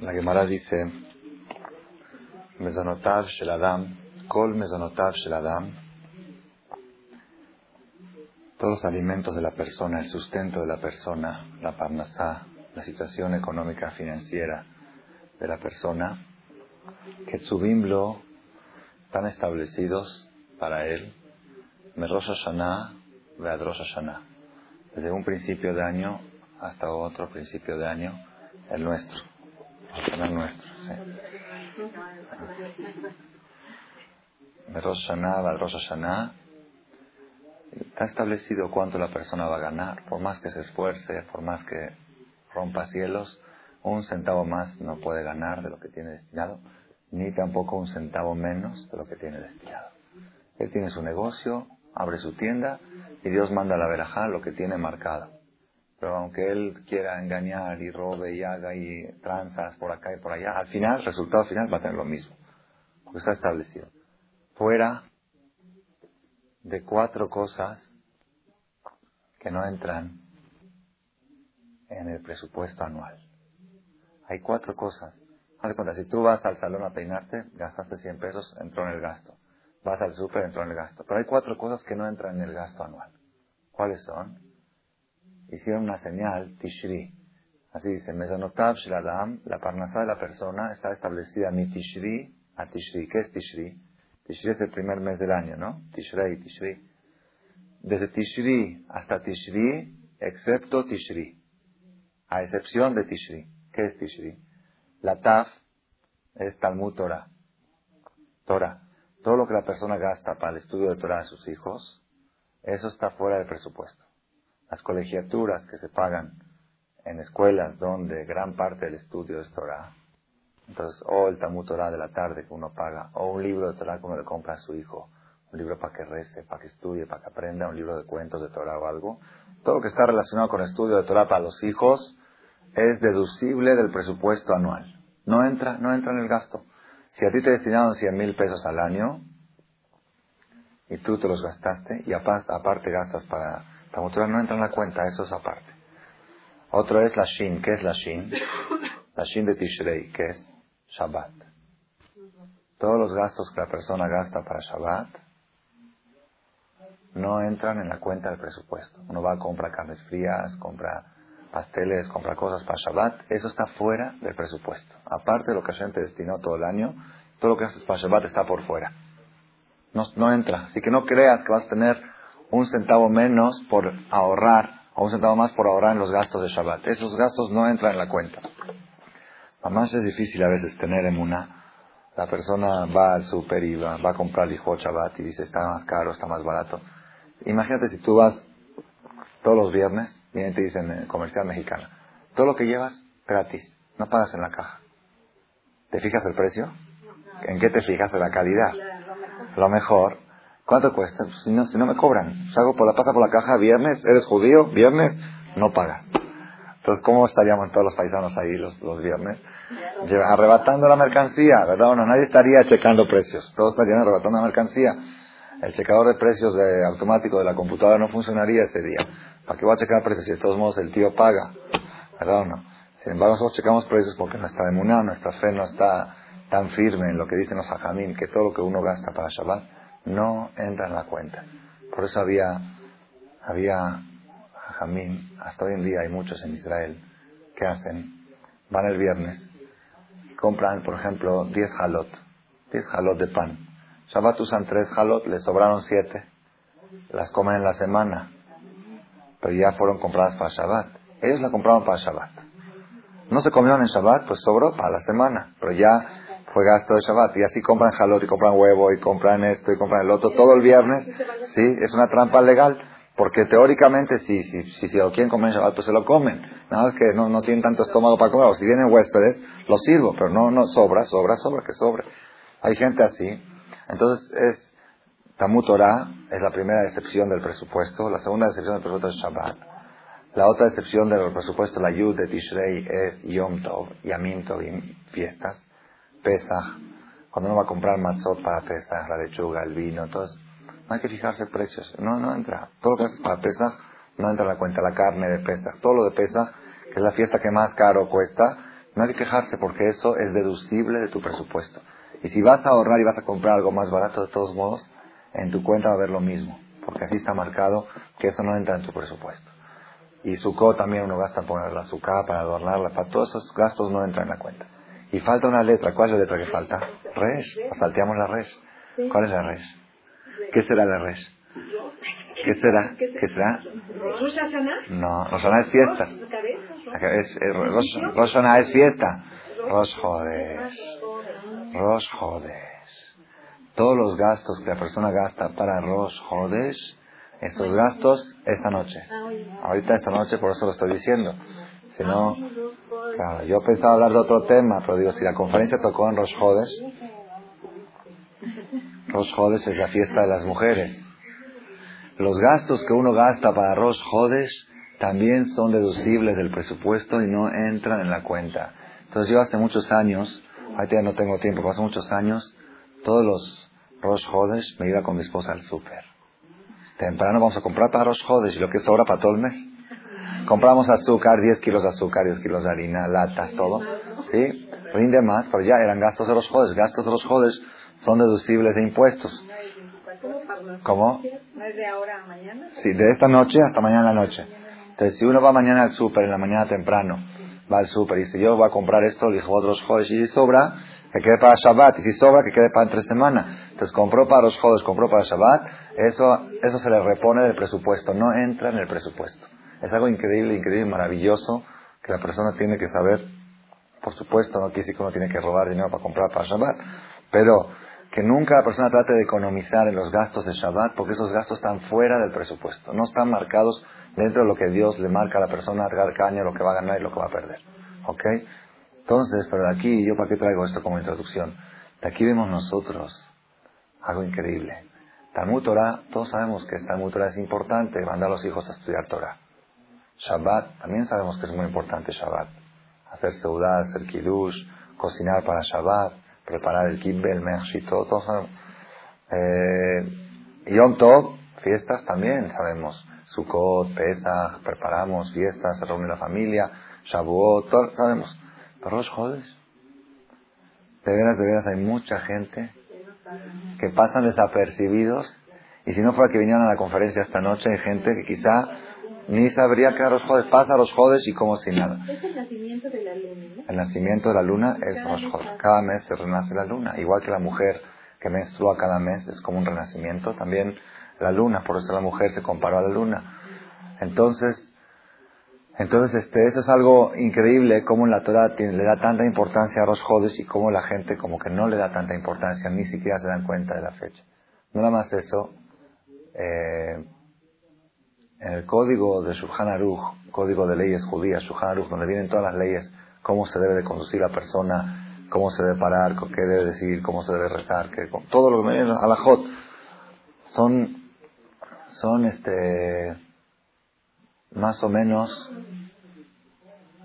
La Gemara dice, Mezonotav shel Adam, Kol Mezonotav shel Adam, todos los alimentos de la persona, el sustento de la persona, la parnasá, la situación económica financiera de la persona, que Tzubimlo están establecidos para él, Merosh Hashanah, Beadrosh Hashanah, desde un principio de año hasta otro principio de año, el nuestro el nuestro, sí. Rosh Hashanah, está establecido cuánto la persona va a ganar, por más que se esfuerce, por más que rompa cielos, un centavo más no puede ganar de lo que tiene destinado, ni tampoco un centavo menos de lo que tiene destinado. Él tiene su negocio, abre su tienda y Dios manda a la verajá lo que tiene marcado. Pero aunque él quiera engañar y robe y haga y tranzas por acá y por allá, al final, resultado final va a tener lo mismo. Porque está establecido. Fuera de cuatro cosas que no entran en el presupuesto anual. Hay cuatro cosas. Haz cuenta, si tú vas al salón a peinarte, gastaste 100 pesos, entró en el gasto. Vas al súper, entró en el gasto. Pero hay cuatro cosas que no entran en el gasto anual. ¿Cuáles son? Hicieron una señal, Tishri. Así dice, Mezonotav Shiladam, la parnasá de la persona está establecida mi Tishri a Tishri. ¿Qué es Tishri? Tishri es el primer mes del año, ¿no? Tishrei, Tishri. Desde Tishri hasta Tishri, excepto Tishri. A excepción de Tishri. ¿Qué es Tishri? La Taf es Talmud Torah. Torah. Todo lo que la persona gasta para el estudio de Torah de sus hijos, eso está fuera del presupuesto las colegiaturas que se pagan en escuelas donde gran parte del estudio es Torah, entonces, o el Talmud Torah de la tarde que uno paga, o un libro de Torah que uno le compra a su hijo, un libro para que rece, para que estudie, para que aprenda, un libro de cuentos de Torah o algo, todo lo que está relacionado con estudio de Torah para los hijos es deducible del presupuesto anual. No entra, no entra en el gasto. Si a ti te destinaron 100 mil pesos al año y tú te los gastaste y aparte gastas para la no entra en la cuenta, eso es aparte. Otro es la Shin. ¿Qué es la Shin? La Shin de Tishrei, que es Shabbat. Todos los gastos que la persona gasta para Shabbat no entran en la cuenta del presupuesto. Uno va a comprar carnes frías, compra pasteles, compra cosas para Shabbat. Eso está fuera del presupuesto. Aparte de lo que la gente destinó todo el año, todo lo que haces para Shabbat está por fuera. No, no entra. Así que no creas que vas a tener un centavo menos por ahorrar, o un centavo más por ahorrar en los gastos de Shabbat. Esos gastos no entran en la cuenta. Además es difícil a veces tener en una. La persona va al super y va, a comprar hijo Shabbat y dice está más caro, está más barato. Imagínate si tú vas todos los viernes, vienen y te dicen en comercial mexicana, todo lo que llevas gratis, no pagas en la caja. ¿Te fijas el precio? ¿En qué te fijas? En la calidad. Lo mejor ¿Cuánto cuesta? Pues, si, no, si no me cobran. Salgo por la, pasa por la caja viernes, eres judío, viernes, no pagas. Entonces, ¿cómo estaríamos todos los paisanos ahí los, los viernes? Arrebatando la mercancía, ¿verdad? Bueno, nadie estaría checando precios. Todos estarían arrebatando la mercancía. El checador de precios de, automático de la computadora no funcionaría ese día. ¿Para qué voy a checar precios si de todos modos el tío paga? ¿Verdad o no? Sin embargo, nosotros checamos precios porque nuestra emuná, nuestra fe no está tan firme en lo que dicen los hajamim, que todo lo que uno gasta para Shabbat no entra en la cuenta. Por eso había, había jamín, hasta hoy en día hay muchos en Israel que hacen, van el viernes, compran, por ejemplo, 10 halot, 10 halot de pan. Shabbat usan 3 halot, les sobraron 7, las comen en la semana, pero ya fueron compradas para Shabbat. Ellos la compraron para Shabbat. No se comieron en Shabbat, pues sobró para la semana, pero ya fue gasto de Shabbat. Y así compran jalot y compran huevo y compran esto y compran el otro todo el viernes. Sí, es una trampa legal. Porque teóricamente, si, si, si, si lo quieren en Shabbat, pues se lo comen. Nada más que no, no tienen tanto estómago para comer. O si vienen huéspedes, lo sirvo. Pero no, no sobra, sobra, sobra, que sobre. Hay gente así. Entonces es, Talmud Torah es la primera excepción del presupuesto. La segunda excepción del presupuesto es Shabbat. La otra excepción del presupuesto, la Yud de Tishrei, es Yom Tov, Yamim y fiestas. Pesach, cuando uno va a comprar matzot para Pesach, la lechuga, el vino, entonces no hay que fijarse precios, no, no entra. Todo lo que haces para Pesach no entra en la cuenta, la carne de Pesach, todo lo de Pesach, que es la fiesta que más caro cuesta, No hay que quejarse porque eso es deducible de tu presupuesto. Y si vas a ahorrar y vas a comprar algo más barato, de todos modos, en tu cuenta va a haber lo mismo. Porque así está marcado que eso no entra en tu presupuesto. Y suco también uno gasta poner la azúcar para adornarla, para todos esos gastos no entran en la cuenta. Y falta una letra. ¿Cuál es la letra que falta? Res. Salteamos la res. ¿Cuál es la res? ¿Qué será la res? ¿Qué será? ¿Qué será? No, Rosana es fiesta. Es, Rosana es fiesta. Ros jodes. Ros jodes. Todos los gastos que la persona gasta para Ros jodes, estos gastos esta noche. Ahorita esta noche, por eso lo estoy diciendo. Si no, claro, yo pensaba hablar de otro tema, pero digo, si la conferencia tocó en Rosh Jodes, Rosh Jodes es la fiesta de las mujeres. Los gastos que uno gasta para Rosh Jodes también son deducibles del presupuesto y no entran en la cuenta. Entonces yo hace muchos años, ahorita ya no tengo tiempo, pero hace muchos años, todos los Rosh Jodes me iba con mi esposa al súper. Temprano vamos a comprar para Rosh Jodes y lo que sobra para todo el mes. Compramos azúcar, 10 kilos de azúcar, 10 kilos de harina, latas, todo. ¿Sí? Rinde más, pero ya eran gastos de los jodes. Gastos de los jodes son deducibles de impuestos. ¿Cómo? de ahora a mañana? Sí, de esta noche hasta mañana en la noche. Entonces, si uno va mañana al súper, en la mañana temprano, va al súper y dice, yo voy a comprar esto, le dijo otros jodes, y si sobra, que quede para Shabbat, y si sobra, que quede para entre semana. Entonces, compró para los jodes, compró para Shabbat, eso, eso se le repone del presupuesto, no entra en el presupuesto. Es algo increíble, increíble, maravilloso que la persona tiene que saber. Por supuesto, no quiere decir que uno tiene que robar dinero para comprar para Shabbat, pero que nunca la persona trate de economizar en los gastos de Shabbat porque esos gastos están fuera del presupuesto, no están marcados dentro de lo que Dios le marca a la persona cada año lo que va a ganar y lo que va a perder. ¿Ok? Entonces, pero de aquí, ¿yo para qué traigo esto como introducción? De aquí vemos nosotros algo increíble. Talmud Torah, todos sabemos que Talmud Torah es importante, mandar a los hijos a estudiar Torah. Shabbat, también sabemos que es muy importante Shabbat. Hacer seudá, hacer kiddush, cocinar para Shabbat, preparar el kibbel, el todo, todo sabemos. Eh, Yom Tov, fiestas también sabemos. Sukkot, Pesach, preparamos fiestas, se reúne la familia, Shavuot, todo sabemos. Pero los jodes, de veras, de veras hay mucha gente que pasan desapercibidos y si no fuera que vinieran a la conferencia esta noche hay gente que quizá ni sabría que los jodes. Pasa los jodes y como si nada. Es el nacimiento de la luna, ¿no? El nacimiento de la luna es los jodes. Cada mes se renace la luna. Igual que la mujer que menstrua cada mes es como un renacimiento. También la luna, por eso la mujer se comparó a la luna. Entonces, entonces este, eso es algo increíble como la Torah le da tanta importancia a los jodes y como la gente como que no le da tanta importancia, ni siquiera se dan cuenta de la fecha. No nada más eso, eh, el código de Shulchan Aruch, código de leyes judías, Shulchan Aruch, donde vienen todas las leyes, cómo se debe de conducir la persona, cómo se debe parar, qué debe decir, cómo se debe rezar, que, todo lo que viene a la Jot, son, son este, más o menos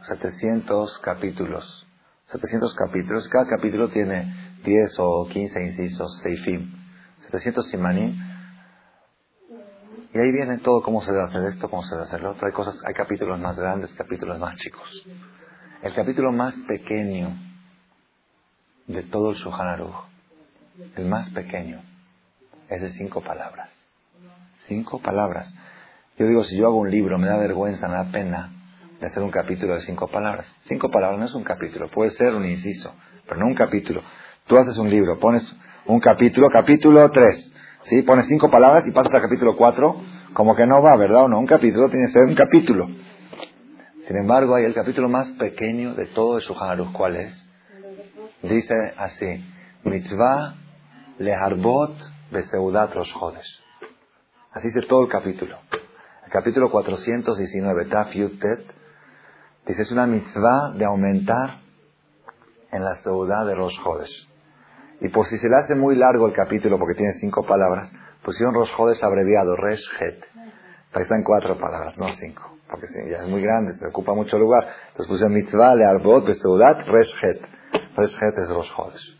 700 capítulos. 700 capítulos, cada capítulo tiene 10 o 15 incisos, seifim. 700 simanim y ahí viene todo cómo se debe hacer esto, cómo se debe hacer lo otro. Hay cosas, hay capítulos más grandes, capítulos más chicos. El capítulo más pequeño de todo el Shulchan el más pequeño, es de cinco palabras. Cinco palabras. Yo digo, si yo hago un libro, me da vergüenza, me da pena de hacer un capítulo de cinco palabras. Cinco palabras no es un capítulo, puede ser un inciso, pero no un capítulo. Tú haces un libro, pones un capítulo, capítulo tres. ¿Sí? Pones cinco palabras y pasas al capítulo cuatro, como que no va, ¿verdad o no? Un capítulo tiene que ser un capítulo. Sin embargo, hay el capítulo más pequeño de todo el Shulchan ¿cuál es? Dice así, Mitzvah leharbot beseudat rosh Así dice todo el capítulo. El capítulo 419, Taf Yutet, dice es una mitzvah de aumentar en la seudá de Rosh Chodesh. Y por si se le hace muy largo el capítulo, porque tiene cinco palabras, pusieron Rosjodes abreviado, Reshet. Ahí están cuatro palabras, no cinco. Porque ya es muy grande, se ocupa mucho lugar. Entonces pusieron mitzvah, learbot, beseudat, Reshet. Reshet es Rosjodes.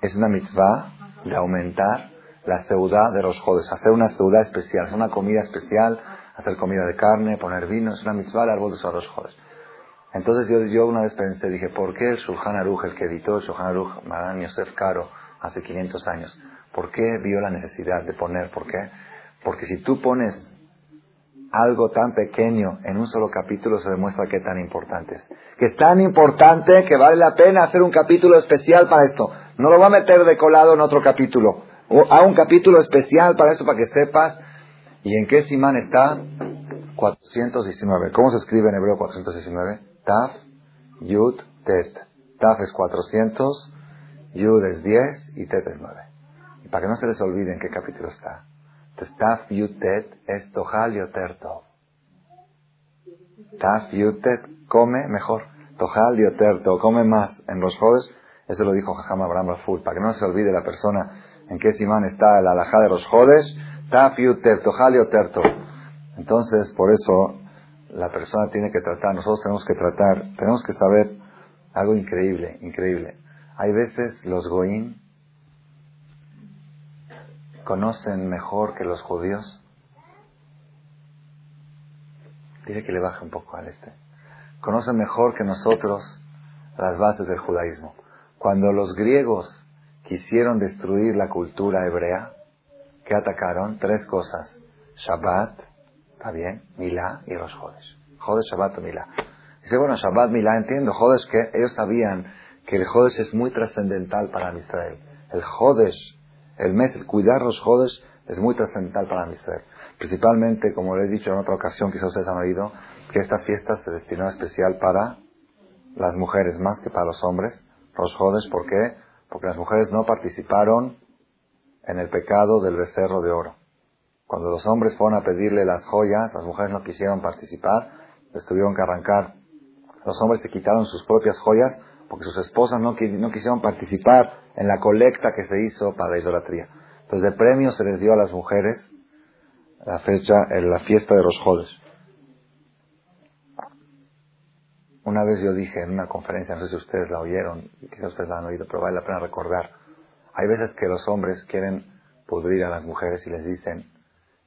Es una mitzvah de aumentar la seudá de los jodes, hacer una seudá especial, hacer una comida especial, hacer comida de carne, poner vino, es una mitzvah de árbol de los jodes. Entonces yo, yo una vez pensé, dije, ¿por qué el Shulchan Aruch, el que editó el Shulchan Aruch, Maran Yosef Caro, hace 500 años, ¿por qué vio la necesidad de poner? ¿Por qué? Porque si tú pones algo tan pequeño en un solo capítulo se demuestra que tan importante es. Que es tan importante que vale la pena hacer un capítulo especial para esto. No lo va a meter de colado en otro capítulo. O a un capítulo especial para esto, para que sepas. ¿Y en qué simán está? 419. ¿Cómo se escribe en hebreo 419? Taf, Yud, Tet. Taf es 400, Yud es 10 y Tet es 9. Y para que no se les olvide en qué capítulo está. Taf yutet es tojal yoter Taf yutet come mejor. Tojal yoter come más. En los jodes, eso lo dijo Jajam Abraham Raful, para que no se olvide la persona en qué simán está la alajá de los jodes. Taf yutet, tojal yoter Entonces, por eso, la persona tiene que tratar, nosotros tenemos que tratar, tenemos que saber algo increíble, increíble. Hay veces los goín conocen mejor que los judíos? Dile que le baje un poco al este. Conocen mejor que nosotros las bases del judaísmo. Cuando los griegos quisieron destruir la cultura hebrea, ¿qué atacaron? Tres cosas. Shabbat, ¿está bien? Milá y los Jodes. Jodes, Shabbat Milá. Dice, bueno, Shabbat, Milá, entiendo. Jodes que ellos sabían que el Jodes es muy trascendental para Israel. El Jodes el mes, el cuidar los jodes es muy trascendental para Israel. Principalmente, como le he dicho en otra ocasión, quizás ustedes han oído, que esta fiesta se destinó especial para las mujeres más que para los hombres. Los jodes, ¿por qué? Porque las mujeres no participaron en el pecado del becerro de oro. Cuando los hombres fueron a pedirle las joyas, las mujeres no quisieron participar, les tuvieron que arrancar. Los hombres se quitaron sus propias joyas porque sus esposas no, quisieron participar en la colecta que se hizo para la idolatría. Entonces, de premio se les dio a las mujeres la fecha, la fiesta de los jodes. Una vez yo dije en una conferencia, no sé si ustedes la oyeron, quizás ustedes la han oído, pero vale la pena recordar. Hay veces que los hombres quieren pudrir a las mujeres y les dicen,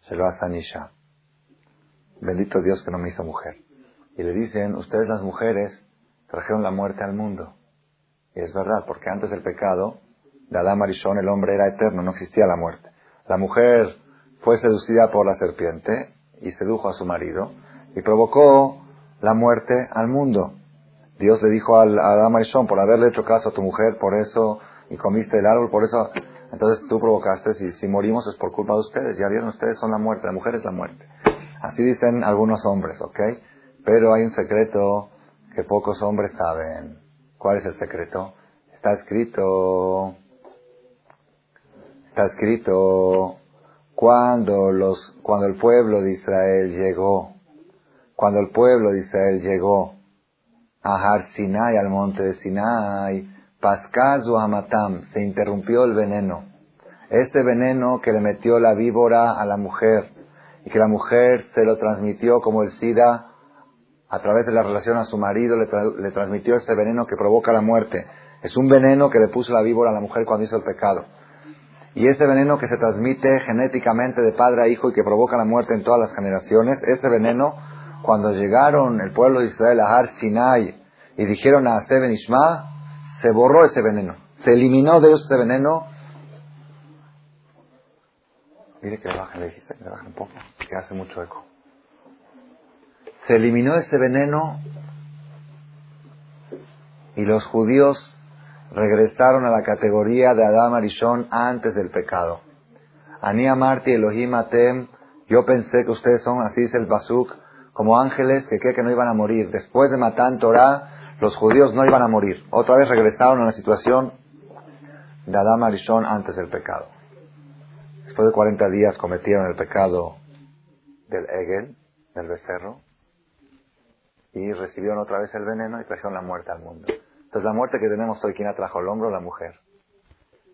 se lo Nisha. Bendito Dios que no me hizo mujer. Y le dicen, ustedes las mujeres trajeron la muerte al mundo. Y es verdad, porque antes del pecado de Adán Marishon el hombre era eterno, no existía la muerte. La mujer fue seducida por la serpiente y sedujo a su marido y provocó la muerte al mundo. Dios le dijo a Adán Marishon, por haberle hecho caso a tu mujer, por eso, y comiste el árbol, por eso, entonces tú provocaste, y si morimos es por culpa de ustedes, ya vieron ustedes son la muerte, la mujer es la muerte. Así dicen algunos hombres, ¿ok? Pero hay un secreto que pocos hombres saben. ¿Cuál es el secreto? Está escrito, está escrito, cuando los, cuando el pueblo de Israel llegó, cuando el pueblo de Israel llegó a Har Sinai, al monte de Sinai, Pascazu Hamatam, se interrumpió el veneno. Ese veneno que le metió la víbora a la mujer y que la mujer se lo transmitió como el SIDA a través de la relación a su marido, le, transmitió este veneno que provoca la muerte. Es un veneno que le puso la víbora a la mujer cuando hizo el pecado. Y ese veneno que se transmite genéticamente de padre a hijo y que provoca la muerte en todas las generaciones, ese veneno, cuando llegaron el pueblo de Israel a Har Sinai y dijeron a Seben se borró ese veneno. Se eliminó de ellos ese veneno. Mire que le bajen, le dijiste le bajen un poco, que hace mucho eco se eliminó ese veneno y los judíos regresaron a la categoría de Adam Arishon antes del pecado. Anía Marti Elohim Atem, yo pensé que ustedes son, así dice el Basuk, como ángeles que creen que no iban a morir. Después de Matán Torah, los judíos no iban a morir. Otra vez regresaron a la situación de Adam Arishon antes del pecado. Después de 40 días cometieron el pecado del Egel, del becerro, y recibieron otra vez el veneno y trajeron la muerte al mundo. Entonces la muerte que tenemos hoy, ¿quién la trajo? ¿El hombre o la mujer?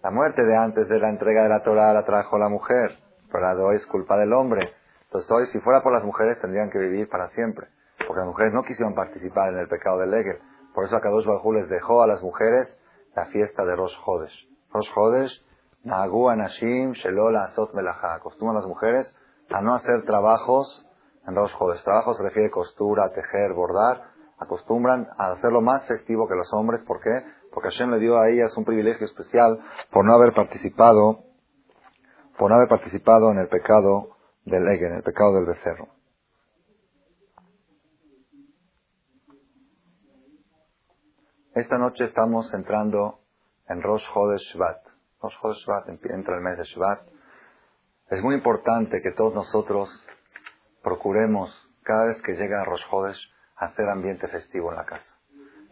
La muerte de antes de la entrega de la Torah la trajo la mujer, pero la de hoy es culpa del hombre. Entonces hoy, si fuera por las mujeres, tendrían que vivir para siempre, porque las mujeres no quisieron participar en el pecado del Egel. Por eso Akadosh Baruj les dejó a las mujeres la fiesta de Rosh Hodesh. Rosh Hodesh, Nagu Anashim Shelola Azot Melachá. Acostumbran las mujeres a no hacer trabajos en Rosh Hodesh. Trabajo se refiere a costura, tejer, bordar. acostumbran a hacerlo más festivo que los hombres. ¿Por qué? Porque Hashem le dio a ellas un privilegio especial por no haber participado, por no haber participado en el pecado del Ege, en el pecado del becerro. Esta noche estamos entrando en Rosh Chodesh Shvat. Rosh Chodesh Shvat entra el mes de Shvat. Es muy importante que todos nosotros procuremos, cada vez que llega Rosh Chodesh, hacer ambiente festivo en la casa.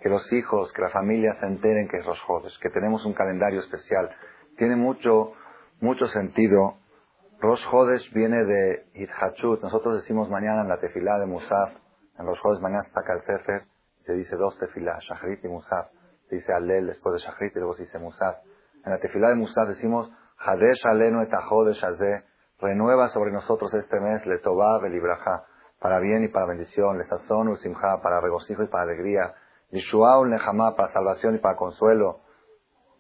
Que los hijos, que la familia se enteren que es Rosh Chodesh, que tenemos un calendario especial. Tiene mucho, mucho sentido. Rosh Chodesh viene de Hidhachut. Nosotros decimos mañana en la tefilá de Musaf, en Rosh Chodesh mañana saca el Sefer, se dice dos tefilá, Shachrit y Musaf. Se dice Alel después de Shachrit y luego se dice Musaf. En la tefilá de Musaf decimos, Hadesh alenu et renueva sobre nosotros este mes, le toba belibraja, para bien y para bendición, le sazón simja, para regocijo y para alegría, Yishua lejamá, para salvación y para consuelo,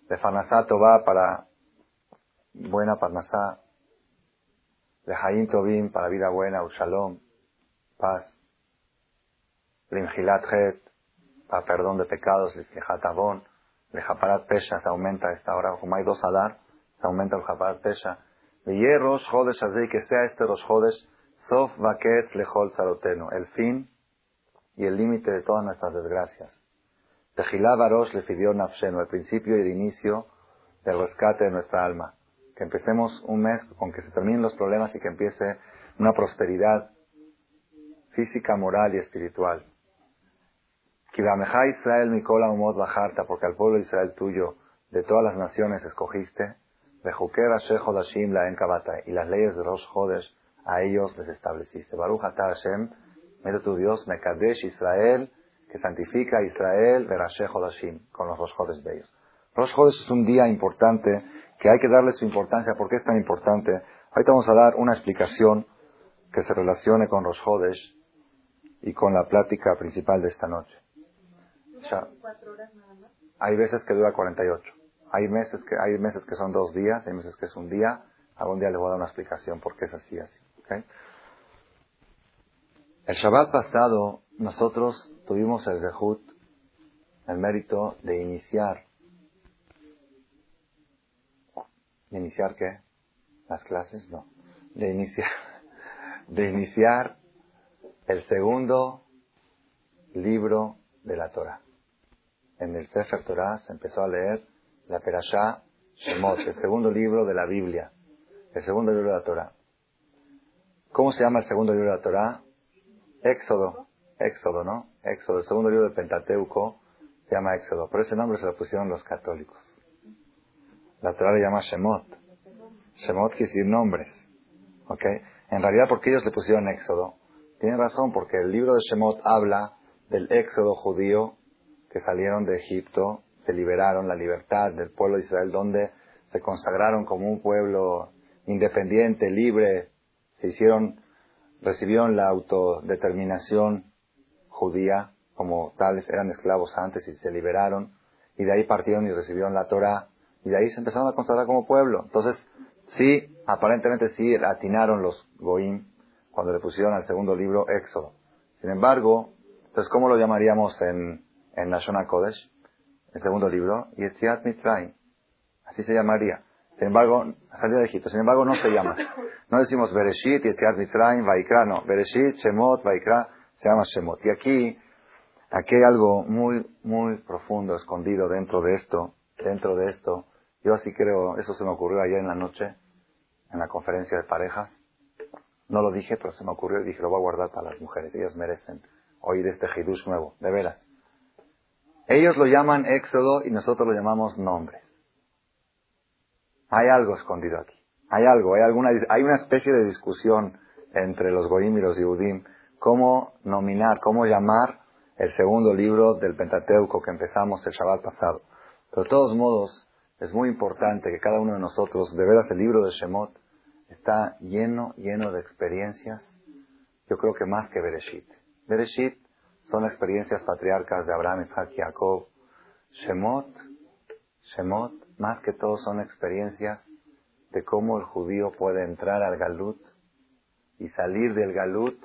le fanasá toba, para buena parnasá, le haim tobim, para vida buena, ushalom, paz, limjilat het, para perdón de pecados, abon, le japarat pesha, se aumenta esta hora, como hay dos dar, se aumenta el japarat pesha, Rosh Jodes que sea este Rosh Jodes, Sof Vaket Lechol Tzarotenu, el fin y el límite de todas nuestras desgracias. Tejilá Barosh le pidió Nafshenu, el principio y el inicio del rescate de nuestra alma. Que empecemos un mes con que se terminen los problemas y que empiece una prosperidad física, moral y espiritual. Israel Bajarta, porque al pueblo de Israel tuyo, de todas las naciones escogiste, y las leyes de Rosh Chodesh a ellos les estableciste. Baruch atah Hashem, mira tu Dios, Mekadesh Israel, que santifica a Israel, Verashe Chodashim, con los Rosh Chodesh de ellos. Rosh Chodesh es un día importante que hay que darle su importancia. ¿Por qué es tan importante? Ahorita vamos a dar una explicación que se relacione con Rosh Chodesh y con la plática principal de esta noche. Hay veces que dura 48. Hay meses que, hay meses que son dos días, hay meses que es un día. Algún día les voy a dar una explicación por qué es así, así. El Shabbat pasado, nosotros tuvimos el Zehut, el mérito de iniciar. ¿De iniciar qué? ¿Las clases? No. De iniciar, de iniciar el segundo libro de la Torah. En el Sefer Torah se empezó a leer la Perashá Shemot, el segundo libro de la Biblia, el segundo libro de la Torah. ¿Cómo se llama el segundo libro de la Torah? Éxodo, Éxodo, ¿no? Éxodo, el segundo libro del Pentateuco se llama Éxodo, pero ese nombre se lo pusieron los católicos. La Torah le llama Shemot. Shemot quiere decir nombres, ¿ok? En realidad, ¿por qué ellos le pusieron Éxodo? Tienen razón, porque el libro de Shemot habla del éxodo judío que salieron de Egipto se liberaron, la libertad del pueblo de Israel, donde se consagraron como un pueblo independiente, libre, se hicieron, recibieron la autodeterminación judía, como tales eran esclavos antes y se liberaron, y de ahí partieron y recibieron la Torah, y de ahí se empezaron a consagrar como pueblo. Entonces, sí, aparentemente sí atinaron los Goim cuando le pusieron al segundo libro Éxodo. Sin embargo, entonces, ¿cómo lo llamaríamos en, en Nashona Kodesh? el segundo libro, Yetziat Mitzrayim. Así se llamaría. Sin embargo, salida de Egipto. Sin embargo, no se llama. No decimos Bereshit, Yetziat Mitzrayim, Vaikra, no. Bereshit, Shemot, Vaikra, se llama Shemot. Y aquí, aquí hay algo muy, muy profundo, escondido dentro de esto, dentro de esto. Yo así creo, eso se me ocurrió ayer en la noche, en la conferencia de parejas. No lo dije, pero se me ocurrió y dije, lo voy a guardar para las mujeres. Ellas merecen oír este Hidush nuevo, de veras. Ellos lo llaman éxodo y nosotros lo llamamos nombres. Hay algo escondido aquí. Hay algo, hay alguna, hay una especie de discusión entre los Goim y los. Cómo nominar, cómo llamar el segundo libro del Pentateuco que empezamos el Shabbat pasado. Pero de todos modos, es muy importante que cada uno de nosotros, de veras el libro de Shemot, está lleno, lleno de experiencias, yo creo que más que Bereshit. Bereshit son experiencias patriarcas de Abraham, Isaac Jacob. Shemot, Shemot, más que todo son experiencias de cómo el judío puede entrar al Galut y salir del Galut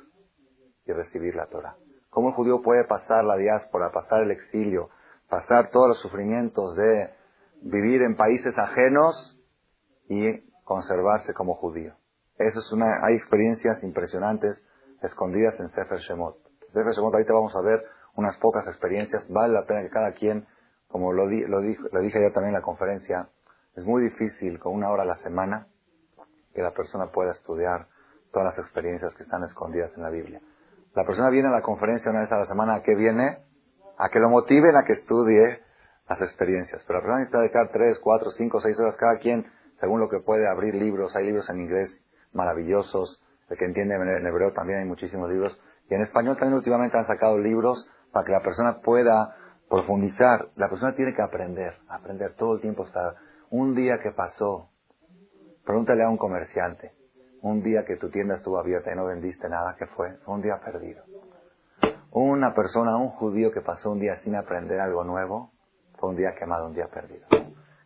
y recibir la Torah. cómo el judío puede pasar la diáspora, pasar el exilio, pasar todos los sufrimientos de vivir en países ajenos y conservarse como judío. Es una, hay experiencias impresionantes escondidas en Sefer Shemot. Sefer Shemot, ahorita vamos a ver unas pocas experiencias. Vale la pena que cada quien, como lo, di, lo, dije, lo dije ya también en la conferencia, es muy difícil con una hora a la semana que la persona pueda estudiar todas las experiencias que están escondidas en la Biblia. La persona viene a la conferencia una vez a la semana, ¿a qué viene? A que lo motiven a que estudie las experiencias. Pero la persona necesita dedicar tres, cuatro, cinco, seis horas cada quien, según lo que puede, abrir libros. Hay libros en inglés maravillosos. El que entiende en hebreo también hay muchísimos libros. Y en español también últimamente han sacado libros para que la persona pueda profundizar. La persona tiene que aprender, aprender todo el tiempo. Un día que pasó, pregúntale a un comerciante, un día que tu tienda estuvo abierta y no vendiste nada, ¿qué fue? Fue un día perdido. Una persona, un judío que pasó un día sin aprender algo nuevo, fue un día quemado, un día perdido.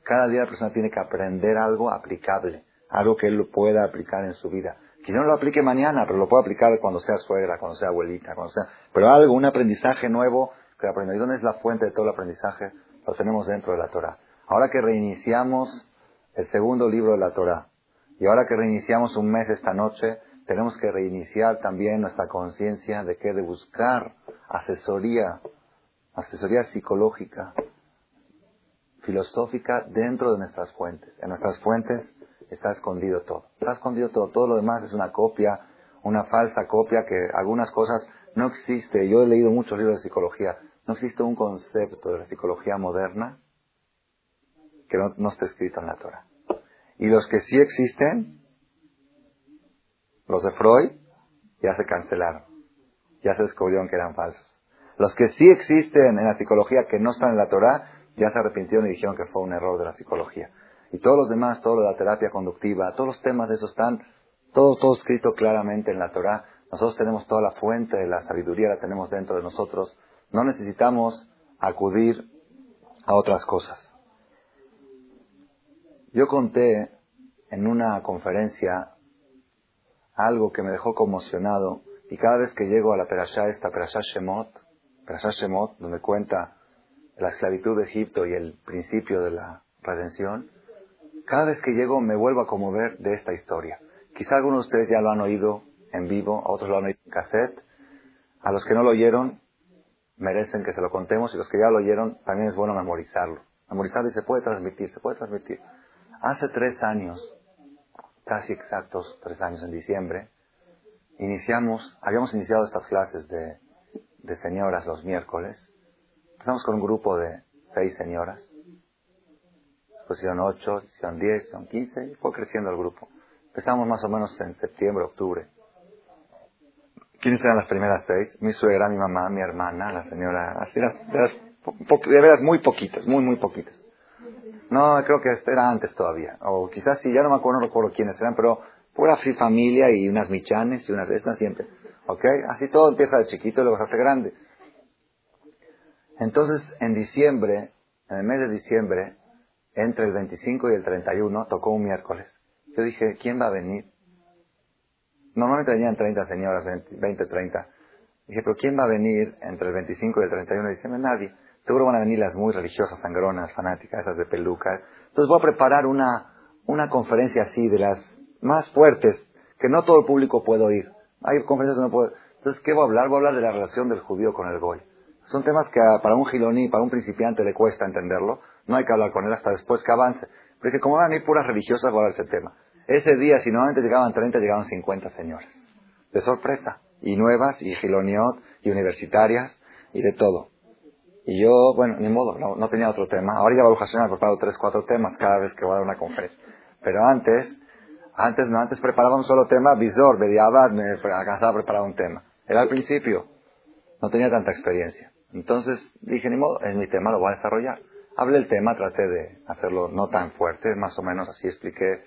Cada día la persona tiene que aprender algo aplicable, algo que él pueda aplicar en su vida. Quizá no lo aplique mañana, pero lo puede aplicar cuando sea suegra, cuando sea abuelita, cuando sea... Pero algo, un aprendizaje nuevo que aprende. ¿Y dónde es la fuente de todo el aprendizaje? Lo tenemos dentro de la Torah. Ahora que reiniciamos el segundo libro de la Torah, y ahora que reiniciamos un mes esta noche, tenemos que reiniciar también nuestra conciencia de que de buscar asesoría, asesoría psicológica, filosófica dentro de nuestras fuentes. En nuestras fuentes está escondido todo. Está escondido todo. Todo lo demás es una copia, una falsa copia que algunas cosas no existe. Yo he leído muchos libros de psicología. No existe un concepto de la psicología moderna que no, no esté escrito en la Torah. Y los que sí existen, los de Freud, ya se cancelaron. Ya se descubrieron que eran falsos. Los que sí existen en la psicología que no están en la Torah, ya se arrepintieron y dijeron que fue un error de la psicología. Y todos los demás, todo lo de la terapia conductiva, todos los temas de esos están, todo, todo escrito claramente en la Torah. Nosotros tenemos toda la fuente de la sabiduría, la tenemos dentro de nosotros. No necesitamos acudir a otras cosas. Yo conté en una conferencia algo que me dejó conmocionado y cada vez que llego a la Perashá, esta Perashá Shemot, Perashá Shemot, donde cuenta la esclavitud de Egipto y el principio de la redención, cada vez que llego me vuelvo a conmover de esta historia. Quizá algunos de ustedes ya lo han oído en vivo, a otros lo han oído en cassette. A los que no lo oyeron, merecen que se lo contemos y los que ya lo oyeron, también es bueno memorizarlo. Memorizarlo y se puede transmitir, se puede transmitir. Hace tres años, casi exactos tres años en diciembre, iniciamos, habíamos iniciado estas clases de, de señoras los miércoles. Empezamos con un grupo de seis señoras. Después hicieron ocho, hicieron diez, hicieron quince, y fue creciendo el grupo. Empezamos más o menos en septiembre, octubre. ¿Quiénes eran las primeras seis? Mi suegra, mi mamá, mi hermana, la señora, así las, de veras muy poquitas, muy, muy poquitas. No, creo que era antes todavía. O quizás sí, ya no me acuerdo, no recuerdo quiénes eran, pero pura familia y unas michanes y unas estas siempre. ¿Ok? Así todo empieza de chiquito y luego se hace grande. Entonces, en diciembre, en el mes de diciembre, entre el 25 y el 31, tocó un miércoles. Yo dije, ¿quién va a venir? Normalmente venían 30 señoras, 20, 30. Dije, pero ¿quién va a venir entre el 25 y el 31 de? Nadie. Seguro van a venir las muy religiosas, sangronas, fanáticas, esas de pelucas. Entonces voy a preparar una, una conferencia así de las más fuertes, que no todo el público puede oír. Hay conferencias que no puedo. Entonces, ¿qué voy a hablar? Voy a hablar de la relación del judío con el goy. Son temas que para un giloní, para un principiante le cuesta entenderlo. No hay que hablar con él hasta después que avance. Pero que como van a ir puras religiosas, voy a hablar ese tema. Ese día, si normalmente llegaban 30, llegaban 50 señores. De sorpresa. Y nuevas, y giloniot, y universitarias, y de todo. Y yo, bueno, ni modo, no, tenía otro tema. Ahora ya Baruch Hashem ha preparado tres, cuatro temas cada vez que voy a dar una conferencia. Pero antes, antes no, antes preparaba un solo tema, Visor, Bediabad, me alcanzaba a preparar un tema. Era al principio. No tenía tanta experiencia. Entonces dije, ni modo, es mi tema, lo voy a desarrollar. Hablé el tema, traté de hacerlo no tan fuerte, más o menos así expliqué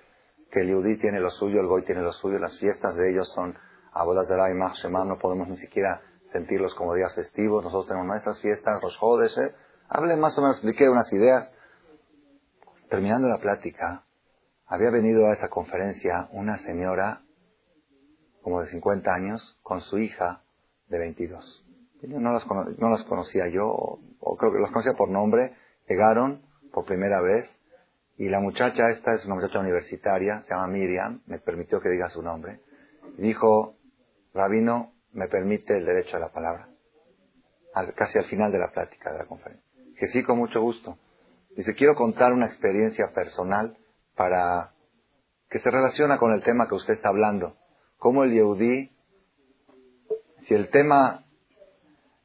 que el Yudí tiene lo suyo, el Goy tiene lo suyo, las fiestas de ellos son Abodas de y Mach no podemos ni siquiera sentirlos como días festivos. Nosotros tenemos nuestras fiestas, los jodes, ¿eh? Hablé más o menos, expliqué unas ideas. Terminando la plática, había venido a esa conferencia una señora como de 50 años con su hija de 22. no las, no las conocía yo, o, creo que las conocía por nombre, llegaron por primera vez, y la muchacha esta es una muchacha universitaria, se llama Miriam, me permitió que diga su nombre, dijo, Rabino, me permite el derecho a la palabra, casi al final de la plática de la conferencia. Que sí, con mucho gusto. Dice, quiero contar una experiencia personal para que se relaciona con el tema que usted está hablando. Cómo el Yehudí, si el tema,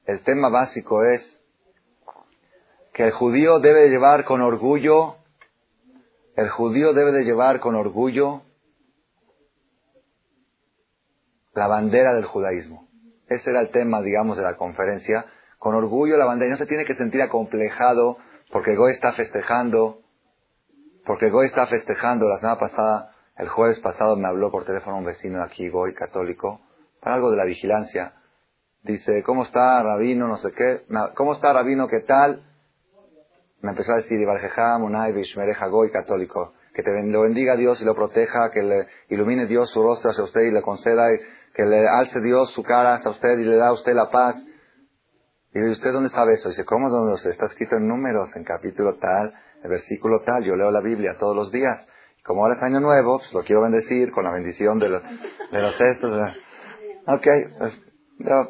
el tema básico es que el judío debe llevar con orgullo, el judío debe de llevar con orgullo la bandera del judaísmo. Ese era el tema, digamos, de la conferencia. Con orgullo la bandera. Y no se tiene que sentir acomplejado porque Goy está festejando. Porque Goy está festejando. La semana pasada, el jueves pasado me habló por teléfono un vecino aquí, Goy, católico, para algo de la vigilancia. Dice, ¿cómo está Rabino? No sé qué. ¿Cómo está Rabino? ¿Qué tal? Me empezó a decir, Ibarjeja, Munay, Vishmereja, Goy, católico. Que te lo bendiga Dios y lo proteja, que le ilumine Dios su rostro hacia usted y le conceda que le alce Dios su cara hasta usted y le da a usted la paz. Y dice, ¿usted dónde sabe eso? dice, ¿cómo dónde está escrito en números, en capítulo tal, en versículo tal? Yo leo la Biblia todos los días. Y como ahora es año nuevo, pues lo quiero bendecir con la bendición de los, de los estos. Ok, pues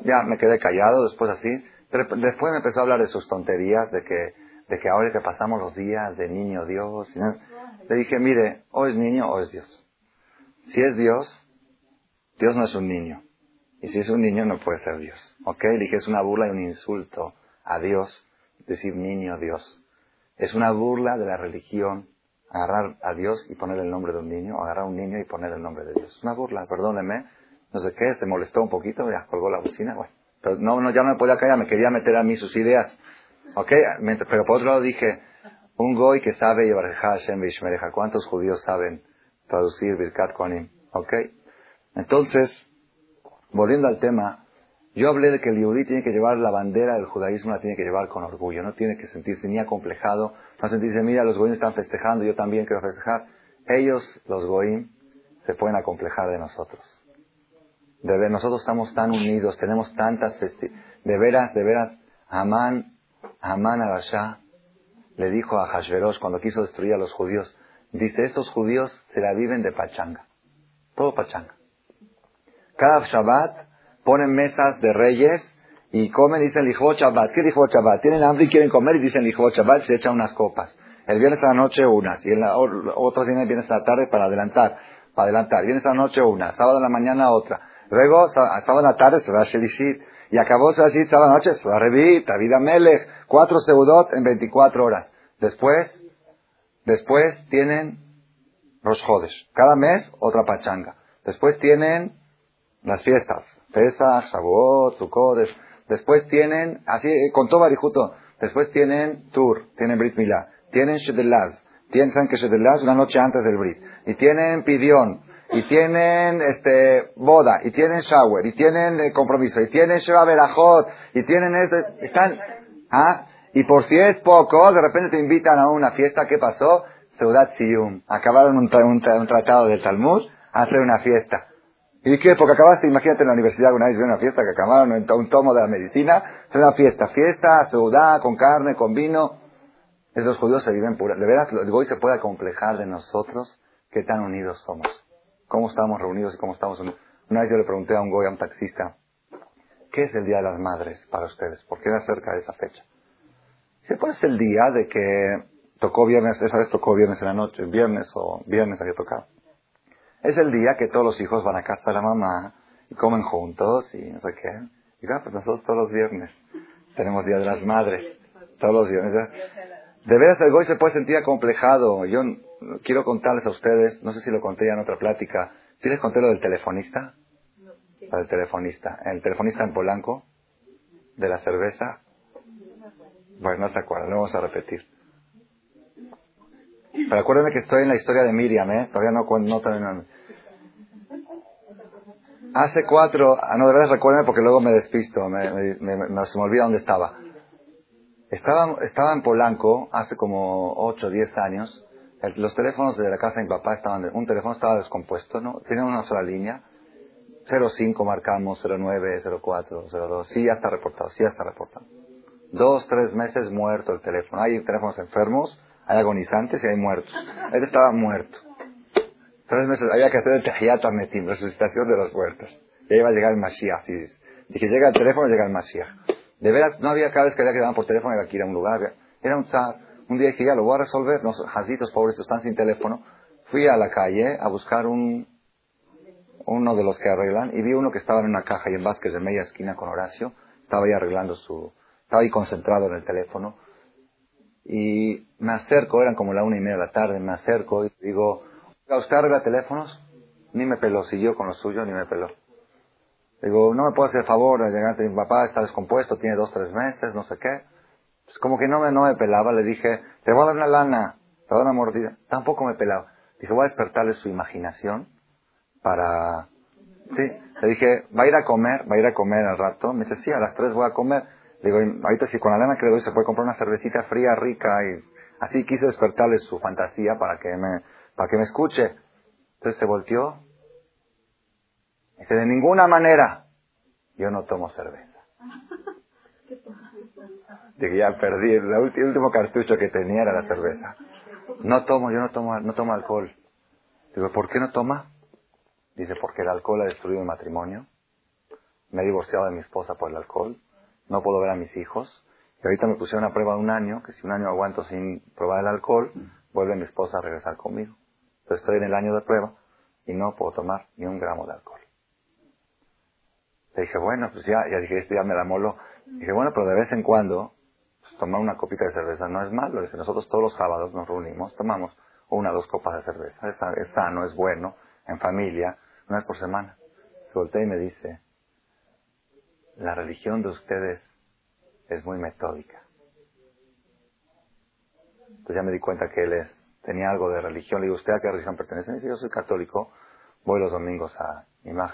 ya me quedé callado después así. Después me empezó a hablar de sus tonterías, de que, de que ahora que pasamos los días de niño Dios. Le dije, mire, o es niño o es Dios. Si es Dios, Dios no es un niño. Y si es un niño, no puede ser Dios. ¿Ok? Dije, es una burla y un insulto a Dios decir niño Dios. Es una burla de la religión agarrar a Dios y poner el nombre de un niño, agarrar a un niño y poner el nombre de Dios. Una burla, perdóneme. No sé qué, se molestó un poquito, ya colgó la bocina. Bueno, pero no, no, ya no me podía callar, me quería meter a mí sus ideas. ¿Ok? Pero por otro lado dije, un goy que sabe Hashem ¿Cuántos judíos saben traducir Birkat Koanim? ¿Ok? Entonces, volviendo al tema, yo hablé de que el yudí tiene que llevar la bandera del judaísmo, la tiene que llevar con orgullo, no tiene que sentirse ni acomplejado, no sentirse, mira, los goyim están festejando, yo también quiero festejar. Ellos, los goyim, se pueden acomplejar de nosotros. De ver, nosotros estamos tan unidos, tenemos tantas festividades. De veras, de veras, Amán, Amán Arashá le dijo a Hashverosh cuando quiso destruir a los judíos, dice, estos judíos se la viven de pachanga. Todo pachanga. Cada Shabbat ponen mesas de reyes y comen y dicen Lijvot Shabbat. ¿Qué Lijvot Shabbat? Tienen hambre y quieren comer y dicen Lijvot Shabbat se echan unas copas. El viernes a la noche unas y el otro día el viernes a la tarde para adelantar. Para adelantar. Viernes a la noche una. Sábado a la mañana otra. Luego, sábado a la tarde se va a Shelishit. Y acabó Shelishit sábado a la noche se va a Revit, Vida Melech. Cuatro seudot en 24 horas. Después, después tienen Rosh Cada mes otra pachanga. Después tienen las fiestas, Pesach, Shavuot, Sukkot, después tienen, así, eh, con todo Barijuto, después tienen Tur, tienen Brit Milá, tienen Shedelaz, piensan que Shedelaz una noche antes del Brit, y tienen Pidión, y tienen este boda, y tienen shower, y tienen eh, compromiso, y tienen Sheva Berajot, y tienen este, están, ah, y por si es poco, de repente te invitan a una fiesta, ¿qué pasó? Seudat Siyum, acabaron un, un tratado del Talmud, hacer una fiesta. ¿Y qué? Porque acabaste, imagínate en la universidad una vez una fiesta que acabaron en un tomo de la medicina, es una fiesta, fiesta, seudá, con carne, con vino. Esos judíos se viven puros. De veras, goy se puede acomplejar de nosotros qué tan unidos somos. Cómo estamos reunidos y cómo estamos unidos. Una vez yo le pregunté a un goy, a un taxista, ¿qué es el Día de las Madres para ustedes? ¿Por qué era cerca de esa fecha? Dice, pues el día de que tocó viernes, esa vez tocó viernes en la noche, viernes o viernes había tocado. Es el día que todos los hijos van a casa de la mamá y comen juntos y no sé qué. Y claro, pues nosotros todos los viernes tenemos Día de las Madres. Todos los viernes. De veras el goy se puede sentir acomplejado. Yo quiero contarles a ustedes, no sé si lo conté ya en otra plática, ¿sí les conté lo del telefonista? Del telefonista. El telefonista en Polanco, de la cerveza. Bueno, no se acuerdan, lo vamos a repetir. Pero que estoy en la historia de Miriam, ¿eh? Todavía no, no termino. Hace cuatro, ah, no, de verdad recuérdenme porque luego me despisto, me, me, me, se me olvida dónde estaba. Estaba, estaba en Polanco hace como ocho, diez años. los teléfonos de la casa de mi papá estaban, un teléfono estaba descompuesto, ¿no? Tenía una sola línea. 05 marcamos, 09, 04, 02. Sí, ya está reportado, sí, ya está reportado. Dos, tres meses muerto el teléfono. Hay teléfonos enfermos, hay agonizantes y hay muertos. Él estaba muerto. Tres meses había que hacer el Tehiyat Metim, resucitación de los muertos. Ya iba a llegar el Mashiach. Dije, llega el teléfono, llega el Mashiach. De veras, no había cada vez que había que llamar por teléfono, había que ir a un lugar. Era un zar. Un día dije, ya lo voy a resolver. Los jazitos pobres están sin teléfono. Fui a la calle a buscar un, uno de los que arreglan y vi uno que estaba en una caja y en Vázquez de media esquina con Horacio. Estaba ahí arreglando su, estaba ahí concentrado en el teléfono. Y me acerco, eran como la una y media de la tarde, me acerco y digo, ¿usted arregla teléfonos? Ni me peló, siguió con lo suyo, ni me peló. Digo, no me puede hacer favor de llegar, mi papá está descompuesto, tiene dos, tres meses, no sé qué. Pues como que no me, no me pelaba, le dije, te voy a dar una lana, te voy a dar una mordida. Tampoco me pelaba. Dije, voy a despertarle su imaginación para... Sí, le dije, va a ir a comer, va a ir a comer al rato. Me dice, sí, a las tres voy a comer. Le digo, ahorita si con la lana que le doy se puede comprar una cervecita fría, rica y así quise despertarle su fantasía para que me, para que me escuche. Entonces se volteó. Dice, de ninguna manera, yo no tomo cerveza. Dije, ya perdí, el último cartucho que tenía era la cerveza. No tomo, yo no tomo, no tomo alcohol. Digo, ¿por qué no toma? Dice, porque el alcohol ha destruido mi matrimonio. Me he divorciado de mi esposa por el alcohol. No puedo ver a mis hijos. Y ahorita me pusieron una prueba de un año, que si un año aguanto sin probar el alcohol, vuelve mi esposa a regresar conmigo. Entonces estoy en el año de prueba y no puedo tomar ni un gramo de alcohol. Le dije, bueno, pues ya, ya dije, esto ya me la molo. Dije, bueno, pero de vez en cuando, pues, tomar una copita de cerveza no es malo. Dice, nosotros todos los sábados nos reunimos, tomamos una o dos copas de cerveza. Es, es sano, es bueno, en familia, una vez por semana. Se voltea y me dice, la religión de ustedes es muy metódica. Entonces ya me di cuenta que él es, tenía algo de religión. Le digo, ¿usted a qué religión pertenece? Me dice, yo soy católico, voy los domingos a Imag